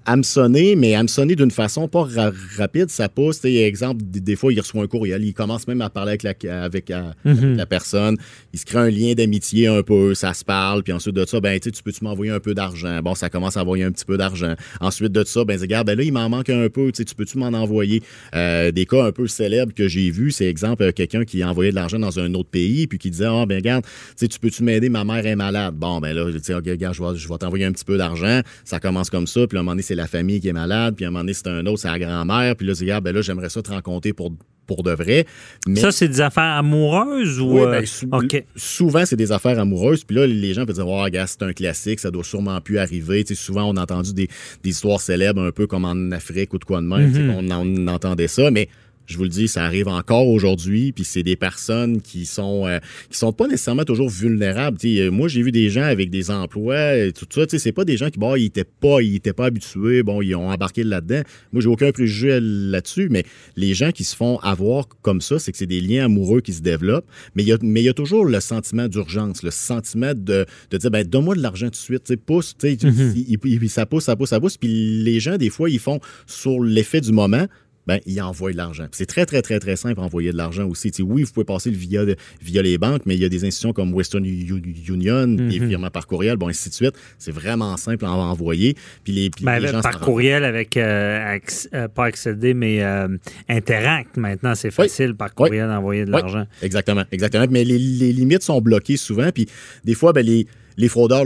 hameçonner, mais hameçonner d'une façon pas ra- rapide, ça pousse. Exemple, des, des fois, il reçoit un courriel, il commence même à parler avec la, avec, euh, Mhm. avec la personne, il se crée un lien d'amitié un peu, ça se parle, puis ensuite de ça, ben, tu peux-tu m'envoyer un peu d'argent? Bon, ça commence à envoyer un petit peu d'argent. Ensuite de ça, ben, regarde, ben là, il m'en manque un peu, tu peux-tu m'en envoyer? Euh, des cas un peu célèbres que j'ai vus, c'est exemple, euh, quelqu'un qui envoyait de l'argent dans un autre pays, puis qui disait, ah, ben, regarde, tu peux-tu m'aider? Ma mère est malade. Bon, ben là, sais, ok, regarde, je vais, je vais t'envoyer un petit peu d'argent. Ça commence comme ça, puis à un moment donné, c'est la famille qui est malade, puis à un moment donné, c'est un autre, c'est la grand-mère, puis là, dis, regarde, ben là, j'aimerais ça te rencontrer pour, pour de vrai. Mais- Ça, c'est des affaires amoureuses ou. oui, euh, ben, sou- souvent, c'est des affaires amoureuses. Puis là, les gens peuvent dire, oh, regarde, c'est un classique, ça doit sûrement plus arriver. Tu sais, souvent, on a entendu des, des histoires célèbres, un peu comme en Afrique ou de quoi de même. Mhm. On, on entendait ça, mais je vous le dis, ça arrive encore aujourd'hui. Puis c'est des personnes qui sont euh, qui sont pas nécessairement toujours vulnérables. Euh, moi, j'ai vu des gens avec des emplois, et tout ça. C'est pas des gens qui, bon, ils étaient pas, ils étaient pas habitués. Bon, ils ont embarqué là-dedans. Moi, j'ai aucun préjugé là-dessus, mais les gens qui se font avoir comme ça, c'est que c'est des liens amoureux qui se développent. Mais il y a, mais il y a toujours le sentiment d'urgence, le sentiment de, de dire, ben, donne-moi de l'argent tout de suite, tu sais, pousse, tu sais, Mhm. ça pousse, ça pousse, ça pousse. Puis les gens, des fois, ils font sur l'effet du moment, ben, ils envoient de l'argent. C'est très, très, très, très simple envoyer de l'argent aussi. Tu sais, oui, vous pouvez passer le via, via les banques, mais il y a des institutions comme Western Union, les Mhm. virements par courriel, bon, ainsi de suite. C'est vraiment simple à envoyer. Puis les, puis Ben, les gens par courriel avec, euh, acc- euh, pas accéder, mais euh, Interact. Maintenant, c'est facile par courriel d'envoyer de Oui, l'argent. Exactement, exactement. Mais les, les limites sont bloquées souvent. Puis des fois, ben, les, les fraudeurs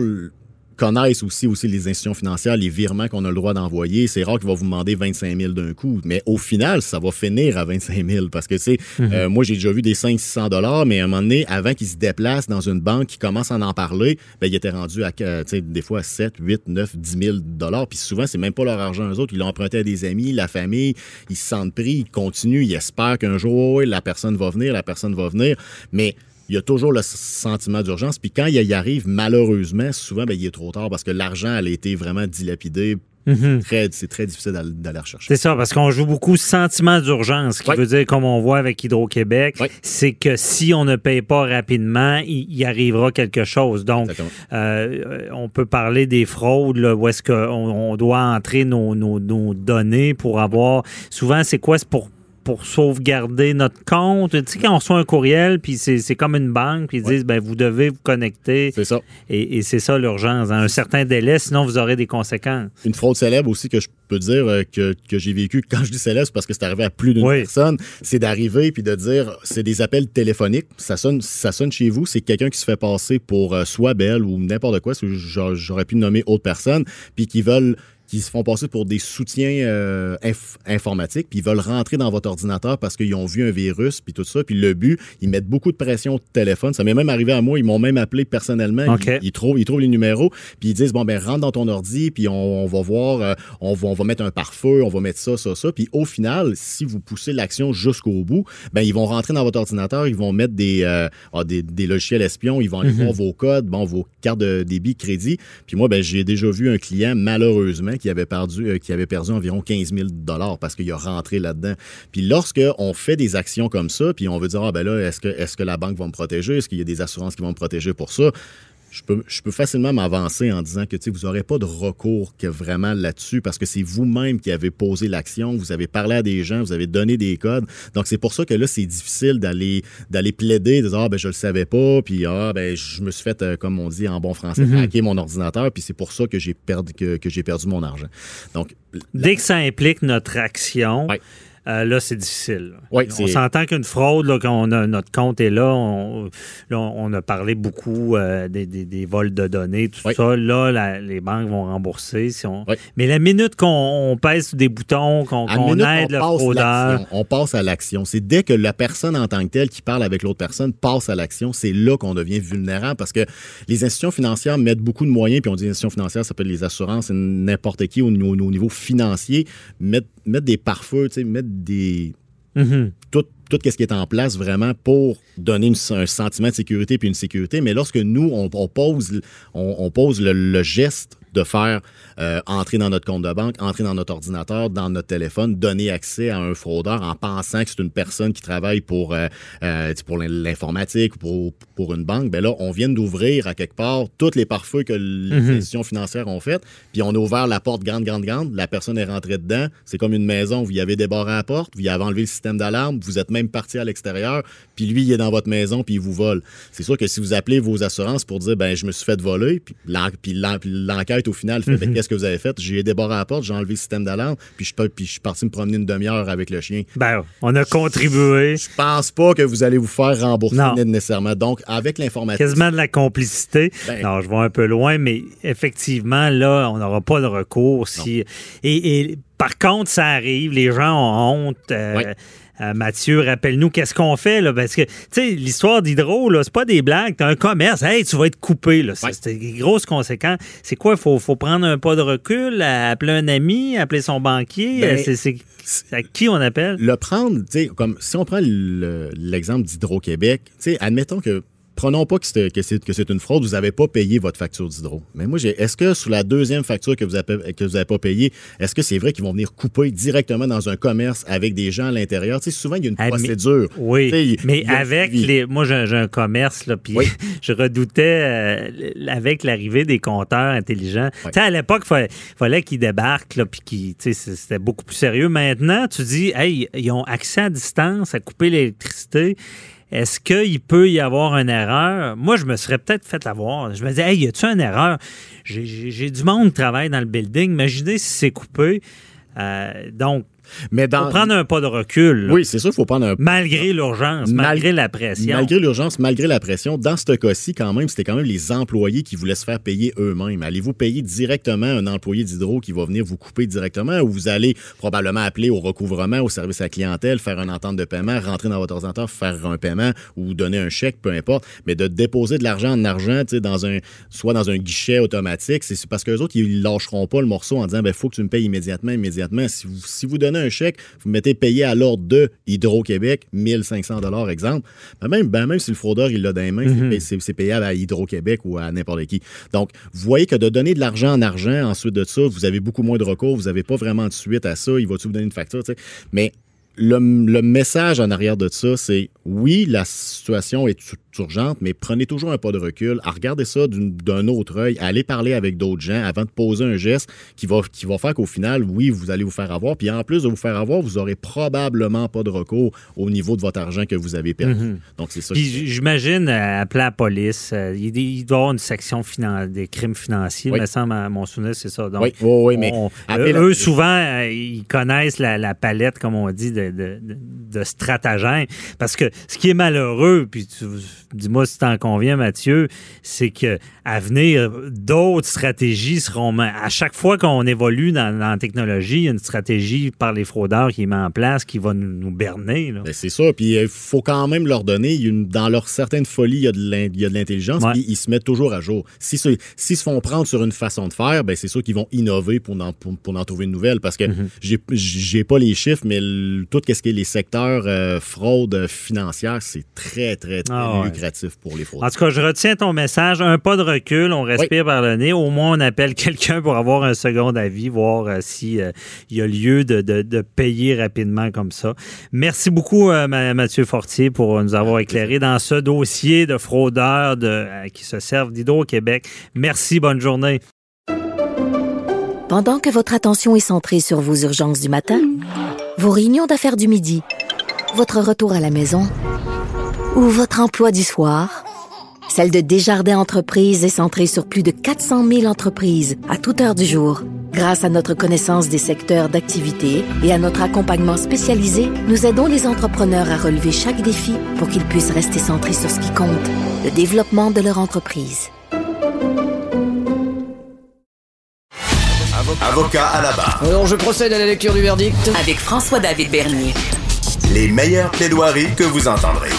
connaissent aussi, aussi les institutions financières, les virements qu'on a le droit d'envoyer. C'est rare qu'ils vont vous demander 25 000 d'un coup. Mais au final, ça va finir à 25 000 parce que, tu sais, Mhm. euh, moi, j'ai déjà vu des 500-600 dollars, mais à un moment donné, avant qu'ils se déplacent dans une banque, qu'ils commencent à en parler, ben, ils étaient rendus à, euh, tu sais, des fois, à 7, 8, 9, 10 000 dollars. Puis souvent, c'est même pas leur argent eux autres. Ils l'ont emprunté à des amis, la famille. Ils se sentent pris, ils continuent, ils espèrent qu'un jour, la personne va venir, la personne va venir. Mais il y a toujours le sentiment d'urgence. Puis quand il y arrive, malheureusement, souvent, ben, il est trop tard parce que l'argent, elle a été vraiment dilapidé. Mhm. C'est très difficile d'aller rechercher. C'est ça, parce qu'on joue beaucoup sentiment d'urgence, ce qui veut dire, comme on voit avec Hydro-Québec, c'est que si on ne paye pas rapidement, il, arrivera quelque chose. Donc, euh, on peut parler des fraudes, là, où est-ce qu'on on doit entrer nos, nos- nos données pour avoir... Souvent, c'est quoi? C'est pour pour sauvegarder notre compte. Tu sais, quand on reçoit un courriel, puis c'est comme une banque, puis ils disent, ben, vous devez vous connecter. C'est ça. Et, et c'est ça l'urgence. Dans un certain délai, sinon vous aurez des conséquences. Une fraude célèbre aussi que je peux dire euh, que, que j'ai vécu, quand je dis célèbre, c'est parce que c'est arrivé à plus d'une personne, c'est d'arriver puis de dire, c'est des appels téléphoniques, ça sonne, ça sonne chez vous, c'est quelqu'un qui se fait passer pour euh, soit Belle ou n'importe quoi, j'aurais pu nommer autre personne, puis qui veulent qui se font passer pour des soutiens euh, inf- informatiques, puis ils veulent rentrer dans votre ordinateur parce qu'ils ont vu un virus, puis tout ça. Puis le but, ils mettent beaucoup de pression au téléphone. Ça m'est même arrivé à moi, ils m'ont même appelé personnellement. Ils, ils trouvent, ils trouvent les numéros, puis ils disent, bon, ben rentre dans ton ordi, puis on, on va voir, euh, on, va, on va mettre un pare-feu, on va mettre ça, ça, ça. Puis au final, si vous poussez l'action jusqu'au bout, ben ils vont rentrer dans votre ordinateur, ils vont mettre des, euh, ah, des, des logiciels espions, ils vont aller Mhm. voir vos codes, bon, vos cartes de débit, crédit. Puis moi, ben, j'ai déjà vu un client, malheureusement, qui avait perdu, euh, qui avait perdu environ 15 000 parce qu'il a rentré là-dedans. Puis lorsque on fait des actions comme ça, puis on veut dire, ah ben là, est-ce que, est-ce que la banque va me protéger? Est-ce qu'il y a des assurances qui vont me protéger pour ça? Je peux, je peux facilement m'avancer en disant que vous n'aurez pas de recours que vraiment là-dessus parce que c'est vous-même qui avez posé l'action, vous avez parlé à des gens, vous avez donné des codes. Donc c'est pour ça que là, c'est difficile d'aller d'aller plaider, de dire Ah ben je le savais pas, puis ah ben je me suis fait, euh, comme on dit en bon français, Mhm. hacker mon ordinateur, puis c'est pour ça que j'ai perdu que, que j'ai perdu mon argent. Donc Dès que ça implique notre action, euh, là, c'est difficile. Oui, on s'entend qu'une fraude, là, quand on a, notre compte est là, on, là, on a parlé beaucoup euh, des, des- des vols de données, tout Oui. ça. Là, la- les banques vont rembourser. Si on... Oui. Mais la minute qu'on on pèse sur des boutons, qu'on aide on le fraudeur. On passe à l'action. C'est dès que la personne en tant que telle qui parle avec l'autre personne passe à l'action, c'est là qu'on devient vulnérable parce que les institutions financières mettent beaucoup de moyens, puis on dit institutions financières, ça peut être les assurances, n'importe qui au, niveau- au niveau financier, mettent, mettent des pare-feux, mettent des Mhm. tout, tout ce qui est en place vraiment pour donner une- un sentiment de sécurité puis une sécurité. Mais lorsque nous, on, on pose, on, on pose le, le geste de faire euh, entrer dans notre compte de banque, entrer dans notre ordinateur, dans notre téléphone, donner accès à un fraudeur en pensant que c'est une personne qui travaille pour, euh, euh, pour l'informatique ou pour, pour une banque, ben là, on vient d'ouvrir à quelque part tous les pare-feux que les Mhm. institutions financières ont fait, puis on a ouvert la porte grande, grande, grande, la personne est rentrée dedans, c'est comme une maison, vous y avez débarré la porte, vous y avez enlevé le système d'alarme, vous êtes même parti à l'extérieur, puis lui, il est dans votre maison, puis il vous vole. C'est sûr que si vous appelez vos assurances pour dire, ben je me suis fait voler, puis l'en- au final fait, Ben, qu'est-ce que vous avez fait? J'ai débarré la porte, j'ai enlevé le système d'alarme, puis je, puis je suis parti me promener une demi-heure avec le chien. ben, on a contribué. Je pense pas que vous allez vous faire rembourser Non. nécessairement. Donc, avec l'informatique, Quasiment de la complicité. Ben- non, je vais un peu loin, mais effectivement, là, on n'aura pas de recours. Si... Et, et par contre, ça arrive, les gens ont honte. euh, Ouais. Euh, Mathieu, rappelle-nous qu'est-ce qu'on fait là, parce que tu sais l'histoire d'Hydro là, c'est pas des blagues, t'as un commerce, hey, tu vas être coupé là, Ça, Ouais. c'est des grosses conséquences. C'est quoi, faut faut prendre un pas de recul, appeler un ami, appeler son banquier, Ben, c'est à qui on appelle? Le prendre, tu sais, comme si on prend le- l'exemple d'Hydro-Québec, tu sais, admettons que prenons pas que c'est, que c'est, que c'est une fraude, vous n'avez pas payé votre facture d'hydro. Mais moi, j'ai, est-ce que sur la deuxième facture que vous avez, que vous n'avez pas payée, est-ce que c'est vrai qu'ils vont venir couper directement dans un commerce avec des gens à l'intérieur? Tu sais, souvent, il y a une procédure. Oui, Tu sais, mais avec les. Moi, j'ai un, j'ai un commerce, là, puis Oui. *laughs* je redoutais, euh, avec l'arrivée des compteurs intelligents. Oui. Tu sais, à l'époque, il fallait, fallait qu'ils débarquent, là, puis qu'ils- tu sais, c'était beaucoup plus sérieux. Maintenant, tu dis, hey, ils ont accès à distance à couper l'électricité. Est-ce qu'il peut y avoir une erreur? Moi, je me serais peut-être fait avoir. Je me disais, hey, y a-tu une erreur? J'ai- du monde qui travaille dans le building. Imaginez si c'est coupé. Euh, donc, Mais faut dans, prendre un pas de recul. là. oui, c'est sûr, il faut prendre un Malgré l'urgence, malgré Mal- la pression. Malgré l'urgence, malgré la pression, dans ce cas-ci, quand même, c'était quand même les employés qui voulaient se faire payer eux-mêmes. Allez-vous payer directement un employé d'Hydro qui va venir vous couper directement ou vous allez probablement appeler au recouvrement, au service à la clientèle, faire une entente de paiement, rentrer dans votre ordinateur, faire un paiement ou donner un chèque, peu importe, mais de déposer de l'argent en argent, dans un, soit dans un guichet automatique, c'est parce qu'eux autres, ils lâcheront pas le morceau en disant, ben, faut que tu me payes immédiatement, immédiatement. Si vous, si vous donnez un chèque, vous mettez payé à l'ordre de Hydro-Québec, 1500 dollars exemple. Ben même, ben même si le fraudeur, il l'a dans les mains, c'est pay- c'est payable à Hydro-Québec ou à n'importe qui. Donc, vous voyez que de donner de l'argent en argent, ensuite de ça, vous avez beaucoup moins de recours, vous n'avez pas vraiment de suite à ça, il va-tu vous donner une facture, tu sais. Mais le, le message en arrière de ça, c'est oui, la situation est urgente, mais prenez toujours un pas de recul, à regarder ça d'un autre œil, allez parler avec d'autres gens avant de poser un geste qui va, qui va faire qu'au final, oui, vous allez vous faire avoir. Puis en plus de vous faire avoir, vous aurez probablement pas de recours au niveau de votre argent que vous avez perdu. Donc c'est ça. Puis j'imagine, euh, appeler la police, euh, il, il doit y avoir une section des crimes financiers, Oui. me semble, à mon souvenir, c'est ça. Donc, Oui, oui, oui, mais on- eux, la- eux, souvent, euh, ils connaissent la, la palette, comme on dit, de- de stratagèmes. Parce que ce qui est malheureux, puis tu- dis-moi si tu en conviens, Mathieu, c'est que à venir, d'autres stratégies seront. À chaque fois qu'on évolue dans, dans la technologie, il y a une stratégie par les fraudeurs qui est mise en place qui va nous, nous berner. Ben, c'est ça. Puis il faut quand même leur donner, une- dans leur certaine folie, il y a de l'intelligence, Ouais. puis ils se mettent toujours à jour. S'ils se, font prendre sur une façon de faire, ben c'est sûr qu'ils vont innover pour en, pour, pour en trouver une nouvelle. Parce que Mm-hmm. j'ai j'ai pas les chiffres, mais le- tout ce qui est les secteurs euh, fraude euh, financière, c'est très, très, très Ah. Lucratif pour les fraudes. En tout cas, je retiens ton message. Un pas de recul, on respire par le nez. Au moins, on appelle *laughs* quelqu'un pour avoir un second avis, voir euh, si euh, il y a lieu de, de- de payer rapidement comme ça. Merci beaucoup, euh, Ma- Mathieu Fortier, pour nous avoir éclairé dans ce dossier de fraudeurs de, euh, qui se servent d'Hydro-Québec. Merci, bonne journée. Pendant que votre attention est centrée sur vos urgences du matin, vos réunions d'affaires du midi, votre retour à la maison ou votre emploi du soir, celle de Desjardins Entreprises est centrée sur plus de 400 000 entreprises à toute heure du jour. Grâce à notre connaissance des secteurs d'activité et à notre accompagnement spécialisé, nous aidons les entrepreneurs à relever chaque défi pour qu'ils puissent rester centrés sur ce qui compte, le développement de leur entreprise. Avocat à la barre. Alors, je procède à la lecture du verdict. Avec François-David Bernier. Les meilleures plaidoiries que vous entendrez.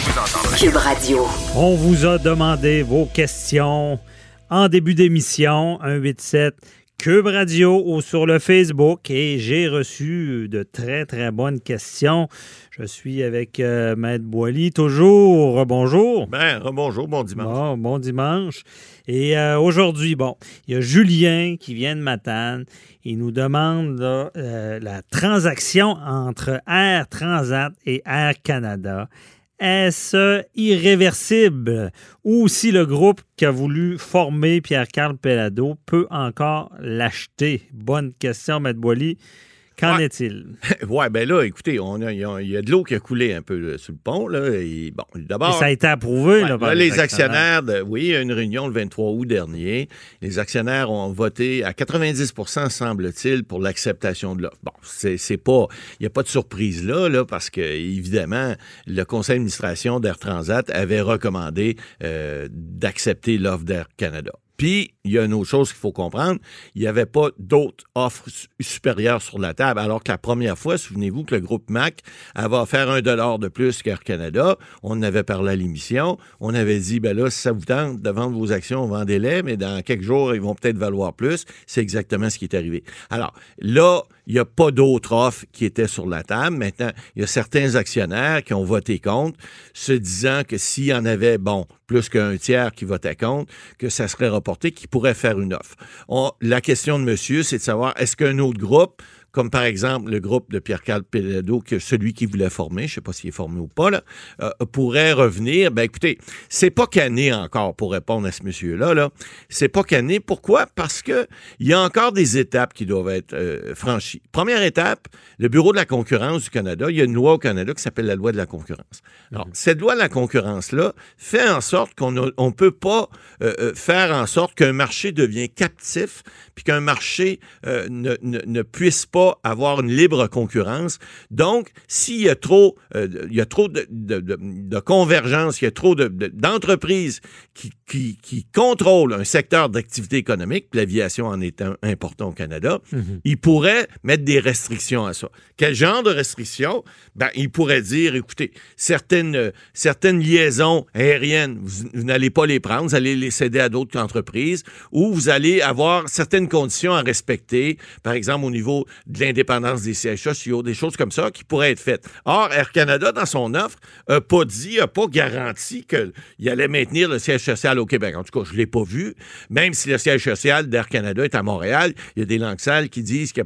Cube Radio. On vous a demandé vos questions en début d'émission, 187 Cube Radio ou sur le Facebook et j'ai reçu de très, très bonnes questions. Je suis avec euh, Maître Boily, toujours. Bonjour. Ben, bonjour, bon dimanche. Bon, bon dimanche. Et euh, aujourd'hui, bon, il y a Julien qui vient de Matane. Il nous demande là, euh, la transaction entre Air Transat et Air Canada. Est-ce irréversible? Ou si le groupe qui a voulu former Pierre-Carl Pellado peut encore l'acheter? Bonne question, Maître Boily. Qu'en Ouais. est-il? *laughs* ouais, ben là, écoutez, on a- il y, a, il y a de l'eau qui a coulé un peu là, sur le pont. Là, et bon, d'abord. ça a été approuvé Ouais, là, par là, les actionnaires, de- oui, il y a une réunion le 23 août dernier. Les actionnaires ont voté à 90% semble-t-il, pour l'acceptation de l'offre. Bon, c'est c'est pas, il n'y a pas de surprise là, là, parce que, évidemment, le conseil d'administration d'Air Transat avait recommandé euh, d'accepter l'offre d'Air Canada. Puis, il y a une autre chose qu'il faut comprendre, il n'y avait pas d'autres offres su- supérieures sur la table, alors que la première fois, souvenez-vous que le groupe MAC avait offert un dollar de plus qu'Air Canada. On avait parlé à l'émission. On avait dit, ben là, si ça vous tente de vendre vos actions, vendez-les, mais dans quelques jours, ils vont peut-être valoir plus. C'est exactement ce qui est arrivé. Alors, là, il n'y a pas d'autres offres qui étaient sur la table. Maintenant, il y a certains actionnaires qui ont voté contre, se disant que s'il y en avait, bon, plus qu'un tiers qui votait contre, que ça serait reporté, qui pourrait faire une offre. La question de monsieur, c'est de savoir, est-ce qu'un autre groupe, comme par exemple le groupe de Pierre-Carl Pelado, que celui qui voulait former, je ne sais pas s'il est formé ou pas, là, euh, pourrait revenir. Ben écoutez, c'est pas canné encore pour répondre à ce monsieur-là. Là. C'est pas canné. Pourquoi? Parce que il y a encore des étapes qui doivent être euh, franchies. Première étape, le Bureau de la concurrence du Canada, il y a une loi au Canada qui s'appelle la loi de la concurrence. Alors, cette loi de la concurrence-là fait en sorte qu'on ne peut pas euh, faire en sorte qu'un marché devient captif, puis qu'un marché ne, ne, ne puisse pas avoir une libre concurrence. Donc, s'il y a trop, euh, il y a trop de, de, de, de convergence, il y a trop de- de- d'entreprises qui, qui, qui contrôlent un secteur d'activité économique, l'aviation en est un important au Canada, il pourrait mettre des restrictions à ça. Quel genre de restrictions? Ben, il pourrait dire, écoutez, certaines, euh, certaines liaisons aériennes, vous, vous n'allez pas les prendre, vous allez les céder à d'autres entreprises, ou vous allez avoir certaines conditions à respecter, par exemple au niveau de l'indépendance des sièges sociaux, des choses comme ça qui pourraient être faites. Or, Air Canada, dans son offre, n'a pas dit, n'a pas garanti qu'il allait maintenir le siège social au Québec. En tout cas, je ne l'ai pas vu. Même si le siège social d'Air Canada est à Montréal, il y a des langues sales qui disent qu'il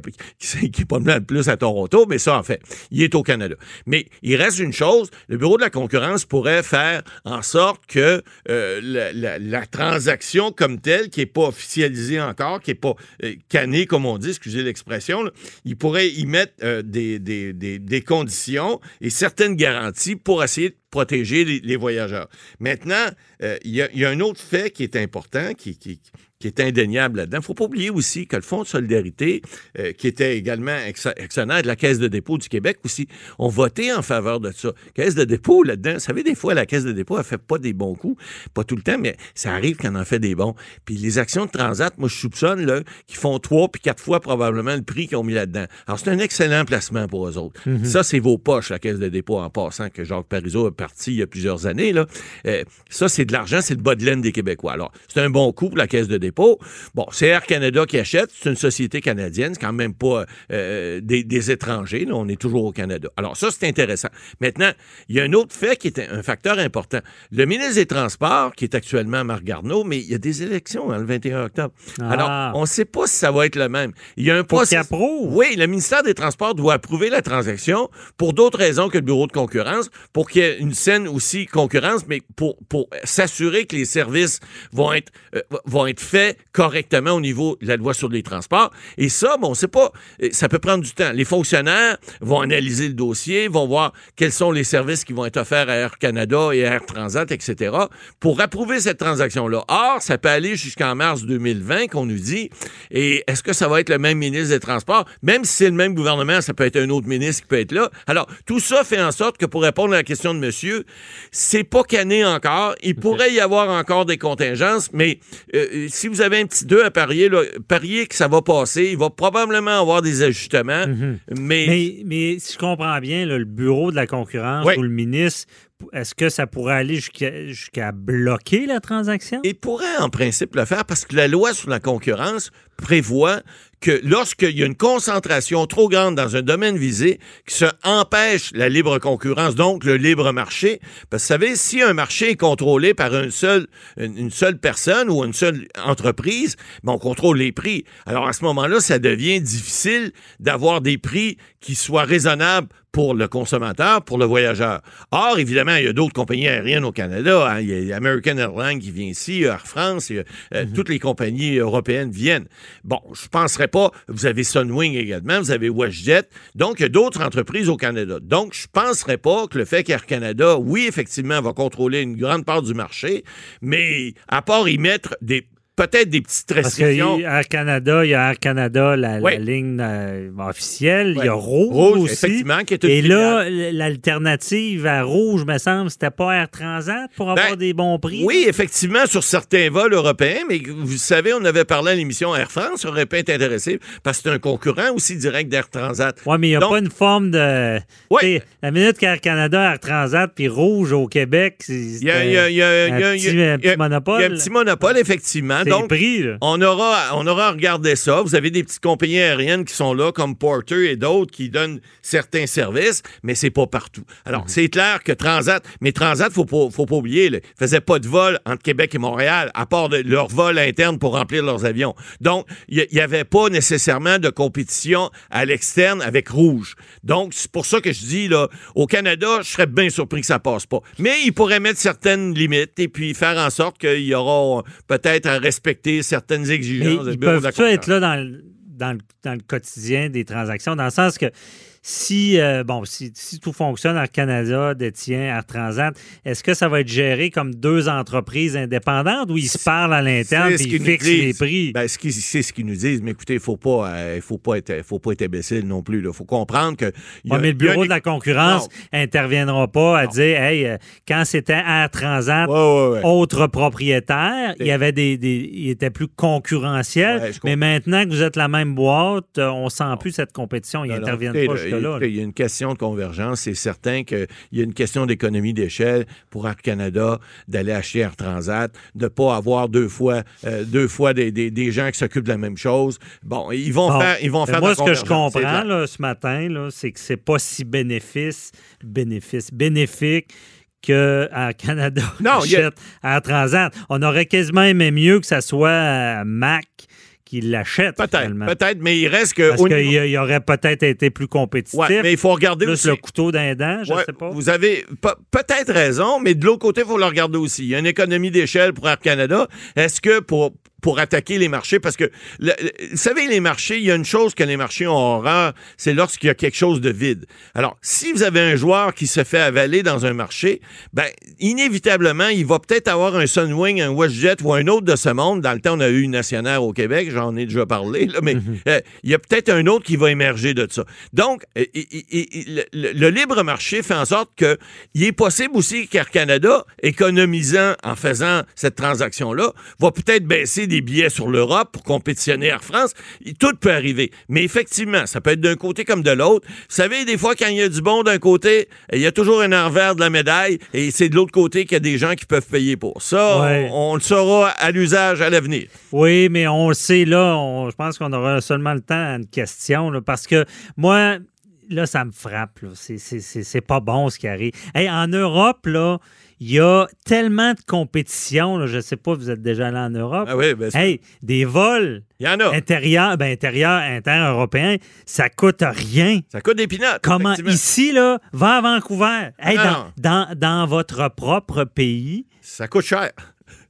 n'est *laughs* pas mal plus à Toronto, mais ça, en fait, il est au Canada. Mais il reste une chose, le Bureau de la concurrence pourrait faire en sorte que euh, la, transaction comme telle, qui n'est pas officialisée encore, qui n'est pas euh, cannée, comme on dit, excusez l'expression, il pourrait y mettre euh, des, des- des- des conditions et certaines garanties pour essayer de protéger les, voyageurs. Maintenant, euh, il y, a- un autre fait qui est important, qui- qui est indéniable là-dedans. Il ne faut pas oublier aussi que le Fonds de solidarité, euh, qui était également actionnaire de la Caisse de dépôt du Québec aussi, ont voté en faveur de ça. Caisse de dépôt, là-dedans, vous savez, des fois, la Caisse de dépôt, elle fait pas des bons coups, pas tout le temps, mais ça arrive qu'elle en fait des bons. Puis les actions de Transat, moi, je soupçonne là, qu'ils font trois puis quatre fois probablement le prix qu'ils ont mis là-dedans. Alors, c'est un excellent placement pour eux autres. Ça, c'est vos poches, la Caisse de dépôt, en passant, que Jacques Parizeau a parti il y a plusieurs années. Là. Euh, ça, c'est de l'argent, c'est le bas de laine des Québécois. Alors, c'est un bon coup pour la Caisse de dépôt. Bon, c'est Air Canada qui achète, c'est une société canadienne, c'est quand même pas euh, des, des étrangers, là, on est toujours au Canada. Alors, ça, c'est intéressant. Maintenant, il y a un autre fait qui est un, facteur important. Le ministre des Transports, qui est actuellement Marc Garneau, mais il y a des élections hein, le 21 octobre. Ah. Alors, on ne sait pas si ça va être le même. Il y a un Faut process- qu'il approuve. Oui, le ministère des Transports doit approuver la transaction pour d'autres raisons que le bureau de concurrence, pour qu'il y ait une saine aussi concurrence, mais pour, pour s'assurer que les services vont être, euh, vont être faits fait correctement au niveau de la loi sur les transports. Et ça, bon, c'est pas, euh, ça peut prendre du temps. Les fonctionnaires vont analyser le dossier, vont voir quels sont les services qui vont être offerts à Air Canada et à Air Transat, etc., pour approuver cette transaction-là. Or, ça peut aller jusqu'en mars 2020, qu'on nous dit. Et est-ce que ça va être le même ministre des Transports? Même si c'est le même gouvernement, ça peut être un autre ministre qui peut être là. Alors, tout ça fait en sorte que pour répondre à la question de monsieur, c'est pas cané encore. Il pourrait y avoir encore des contingences, mais euh, si vous avez un petit 2 à parier, là, parier que ça va passer. Il va probablement avoir des ajustements, mais... Mais, mais si je comprends bien, là, le bureau de la concurrence Oui. ou le ministre, est-ce que ça pourrait aller jusqu'à bloquer la transaction? Il pourrait en principe le faire parce que la loi sur la concurrence prévoit que lorsqu'il y a une concentration trop grande dans un domaine visé qui se empêche la libre concurrence, donc le libre marché, parce que vous savez, si un marché est contrôlé par une une seule personne ou une seule entreprise, ben on contrôle les prix. Alors à ce moment-là, ça devient difficile d'avoir des prix qui soient raisonnables pour le consommateur, pour le voyageur. Or, évidemment, il y a d'autres compagnies aériennes au Canada. hein. Il y a American Airlines qui vient ici, Air France, a, euh, toutes les compagnies européennes viennent. Bon, je penserais pas. Vous avez Sunwing également, vous avez WestJet. Donc, il y a d'autres entreprises au Canada. Donc, je penserais pas que le fait qu'Air Canada, oui, effectivement, va contrôler une grande part du marché, mais à part y mettre des peut-être des petites Parce que restrictions. Air Canada, il y a Air Canada, la, la Oui. ligne euh, officielle. Il y a. Rouge, Rouge, aussi. effectivement, qui est une Et là, l'alternative à Rouge, me semble, c'était pas Air Transat pour avoir Ben, des bons prix. Oui, effectivement, sur certains vols européens, mais vous savez, on avait parlé à l'émission Air France, ça aurait pu être intéressé parce que c'est un concurrent aussi direct d'Air Transat. Oui, mais il n'y a Donc- pas une forme de. Sais, La minute qu'Air Canada, Air Transat, puis Rouge au Québec, c'est il y a- un petit monopole. Il y a un petit monopole, effectivement. Donc, on aura, on aura regardé ça. Vous avez des petites compagnies aériennes qui sont là, comme Porter et d'autres, qui donnent certains services, mais c'est pas partout. Alors, Mhm. c'est clair que Transat, mais Transat, faut pas, faut pas oublier, là, ils faisaient pas de vol entre Québec et Montréal, à part de leur vol interne pour remplir leurs avions. Donc, il n'y avait pas nécessairement de compétition à l'externe avec Rouge. Donc, c'est pour ça que je dis, là, au Canada, je serais bien surpris que ça passe pas. Mais ils pourraient mettre certaines limites et puis faire en sorte qu'il y aura peut-être à respecter certaines Mais exigences. du ils peuvent-tu être là dans dans, dans le quotidien des transactions, dans le sens que si, euh, bon, si, si tout fonctionne, Air Canada détient Air Transat, est-ce que ça va être géré comme deux entreprises indépendantes ou ils se parlent à l'interne et ils fixent les prix? Ben, ce qu'ils- c'est ce qu'ils nous disent. Mais écoutez, il faut pas, euh, faut pas être, faut pas être imbécile non plus. Il faut comprendre que. y a- Ouais, mais le il y a bureau de la concurrence interviendra pas à dire, hey, euh, quand c'était Air Transat, Ouais, ouais, ouais. autre propriétaire, il y avait des, des- il était plus concurrentiel. Mais maintenant que vous êtes la même boîte, on sent plus cette compétition. Ils n'interviennent pas là, Il y a une question de convergence. C'est certain qu'il y a une question d'économie d'échelle pour Air Canada d'aller acheter Air Transat, de ne pas avoir deux fois, euh, deux fois des, des- des gens qui s'occupent de la même chose. Bon, ils vont Bon. faire, ils vont faire Moi, ce que je comprends là, ce matin, c'est que c'est pas si bénéfice, bénéfice, bénéfique que Air Canada Non, a- achète Air Transat. On aurait quasiment aimé mieux que ça soit euh, Mac qui l'achète. Peut-être, peut-être, mais il reste que. Parce qu'il niveau- aurait peut-être été plus compétitif. Ouais, mais il faut regarder plus aussi. le couteau d'un dent, je Ouais, sais pas. Vous avez pe- peut-être raison, mais de l'autre côté, il faut le regarder aussi. Il y a une économie d'échelle pour Air Canada. Est-ce que pour pour attaquer les marchés, parce que, le- le- vous savez, les marchés, il y a une chose que les marchés ont horreur, c'est lorsqu'il y a quelque chose de vide. Alors, si vous avez un joueur qui se fait avaler dans un marché, ben, inévitablement, il va peut-être avoir un Sunwing, un WestJet ou un autre de ce monde. Dans le temps, on a eu une nationale au Québec, j'en ai déjà parlé, là, mais euh, il y a peut-être un autre qui va émerger de ça. Donc, euh, il- il- il- le, le libre marché fait en sorte que il est possible aussi qu'Air Canada, économisant en faisant cette transaction-là, va peut-être baisser des billets sur l'Europe pour compétitionner Air France. Tout peut arriver. Mais effectivement, ça peut être d'un côté comme de l'autre. Vous savez, des fois, quand il y a du bon d'un côté, il y a toujours un envers de la médaille et c'est de l'autre côté qu'il y a des gens qui peuvent payer pour. Ça, Ouais. on, on le saura à l'usage à l'avenir. Oui, mais on le sait, là, on- je pense qu'on aura seulement le temps à une question, là, parce que moi, là, ça me frappe. c'est pas bon ce qui arrive. Hey, en Europe, là, il y a tellement de compétition. là, je sais pas, vous êtes déjà allé en Europe. Ah oui, ben, Hey, des vols il y en a. intérieurs, ben, intérieurs, inter-européens, ça coûte rien. Ça coûte des pinottes. Comment ici, là, va à Vancouver. Hey, Non, dans, dans, dans votre propre pays, Ça coûte cher.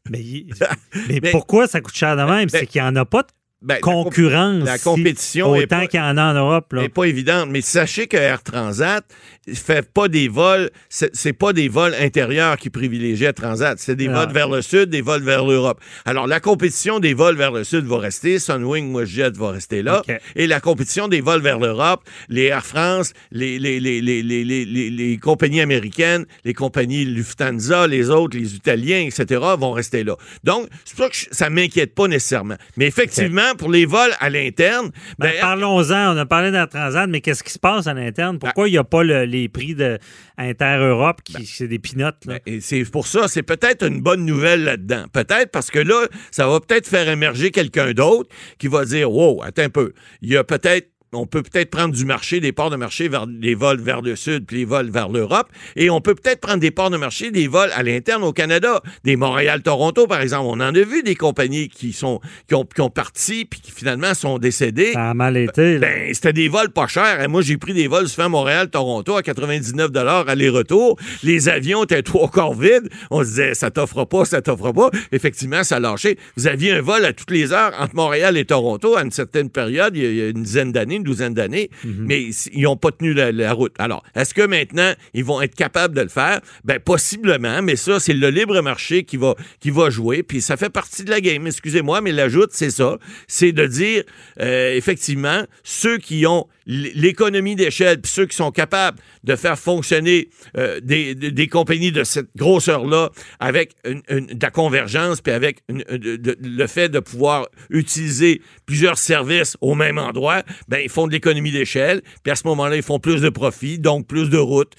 Mais, *laughs* mais pourquoi ça coûte cher de même? C'est qu'il n'y en a pas de Ben, la comp- concurrence. la si- compétition est autant pas- qu'il y en a en Europe. Là. n'est pas évidente. Mais sachez que Air Transat fait pas des vols, c'est pas des vols intérieurs qui privilégient Air Transat, c'est des Ah. vols vers le sud, des vols vers l'Europe. Alors la compétition des vols vers le sud va rester, Sunwing, WestJet va rester là, et la compétition des vols vers l'Europe, les Air France, les, les, les, les, les, les, les- les compagnies américaines, les compagnies Lufthansa, les autres, les Italiens, etc., vont rester là. Donc, c'est pour ça que je- ça m'inquiète pas nécessairement. Mais effectivement, pour les vols à l'interne, Ben, ben, Parlons-en. On a parlé d'Air Transat, mais qu'est-ce qui se passe à l'interne? Pourquoi il n'y a pas le- les prix de Inter-Europe qui c'est des pinottes? Ben, Et c'est pour ça, c'est peut-être une bonne nouvelle là-dedans. Peut-être parce que là, ça va peut-être faire émerger quelqu'un d'autre qui va dire Wow, attends un peu. Il y a peut-être. On peut peut-être prendre du marché, des parts de marché vers les vols vers le sud, puis les vols vers l'Europe. Et on peut peut-être prendre des parts de marché, des vols à l'interne au Canada. Des Montréal-Toronto, par exemple. On en a vu des compagnies qui sont qui ont, qui ont parti, puis qui finalement sont décédées. Ça a mal été. là. Ben, c'était des vols pas chers. Et moi, j'ai pris des vols souvent Montréal-Toronto à 99 aller-retour. Les avions étaient trois quarts vides. On se disait, ça t'offre pas, ça t'offre pas. Effectivement, ça a lâché. Vous aviez un vol à toutes les heures entre Montréal et Toronto à une certaine période, il y a, une dizaine d'années, douzaine d'années, mais c- ils n'ont pas tenu la, la route. Alors, est-ce que maintenant, ils vont être capables de le faire? Ben, possiblement, mais ça, c'est le libre marché qui va, qui va jouer, puis ça fait partie de la game. Excusez-moi, mais l'ajoute, c'est ça. C'est de dire, euh, effectivement, ceux qui ont l'économie d'échelle, puis ceux qui sont capables de faire fonctionner euh, des, des- compagnies de cette grosseur-là avec une- une- de la convergence, puis avec une- de- de- le fait de pouvoir utiliser plusieurs services au même endroit, ben ils font de l'économie d'échelle, puis à ce moment-là, ils font plus de profits, donc plus de routes,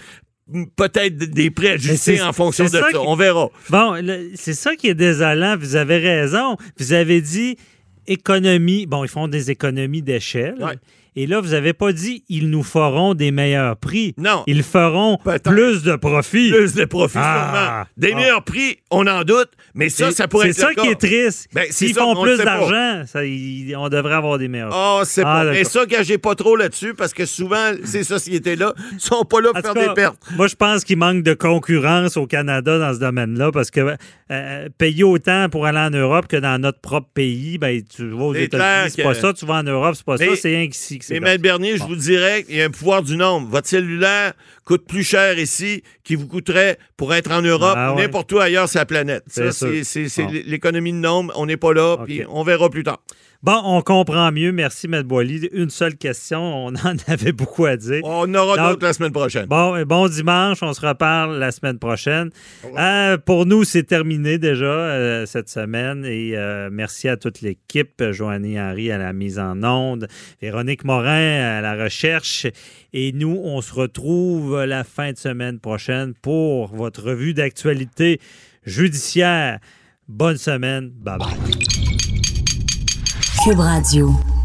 peut-être des prix ajustés en fonction de ça. qui- On verra. Bon, c'est ça qui est désolant. Vous avez raison. Vous avez dit économie. Bon, ils font des économies d'échelle. Ouais. Et là, vous n'avez pas dit ils nous feront des meilleurs prix. Non. Ils feront Peut-être. plus de profits. Plus de profits, Ah. sûrement. Des Ah. meilleurs prix, on en doute, mais ça, C'est- ça pourrait C'est être ça le qui est triste. Ben, c'est S'ils ça, font on plus d'argent, ça, on devrait avoir des meilleurs prix. Oh, c'est Ah, pas. D'accord. ça, gagez pas trop là-dessus parce que souvent, ces sociétés-là *laughs* sont pas là pour En faire cas, des pertes. Moi, je pense qu'il manque de concurrence au Canada dans ce domaine-là parce que euh, payer autant pour aller en Europe que dans notre propre pays, ben, tu vas aux C'est États-Unis, c'est pas ça, tu vas en Europe, c'est pas Mais- ça, c'est rien que c'est Et Maître. Bernier, je vous dirais, il y a un pouvoir du nombre. Votre cellulaire coûte plus cher ici qu'il vous coûterait pour être en Europe Ah ou ouais. n'importe où ailleurs sur la planète. C'est Bon. l'économie de nombre. On n'est pas là, puis on verra plus tard. Bon, on comprend mieux. Merci, M. Boily. Une seule question. On en *laughs* avait beaucoup à dire. On aura d'autres la semaine prochaine. Bon, euh, bon dimanche. On se reparle la semaine prochaine. Euh, pour nous, c'est terminé déjà euh, cette semaine. Et euh, merci à toute l'équipe. Joanny Henry à la mise en onde, Véronique Morin à la recherche. Et nous, on se retrouve la fin de semaine prochaine pour votre revue d'actualité judiciaire. Bonne semaine. Bye bye. Cube Radio.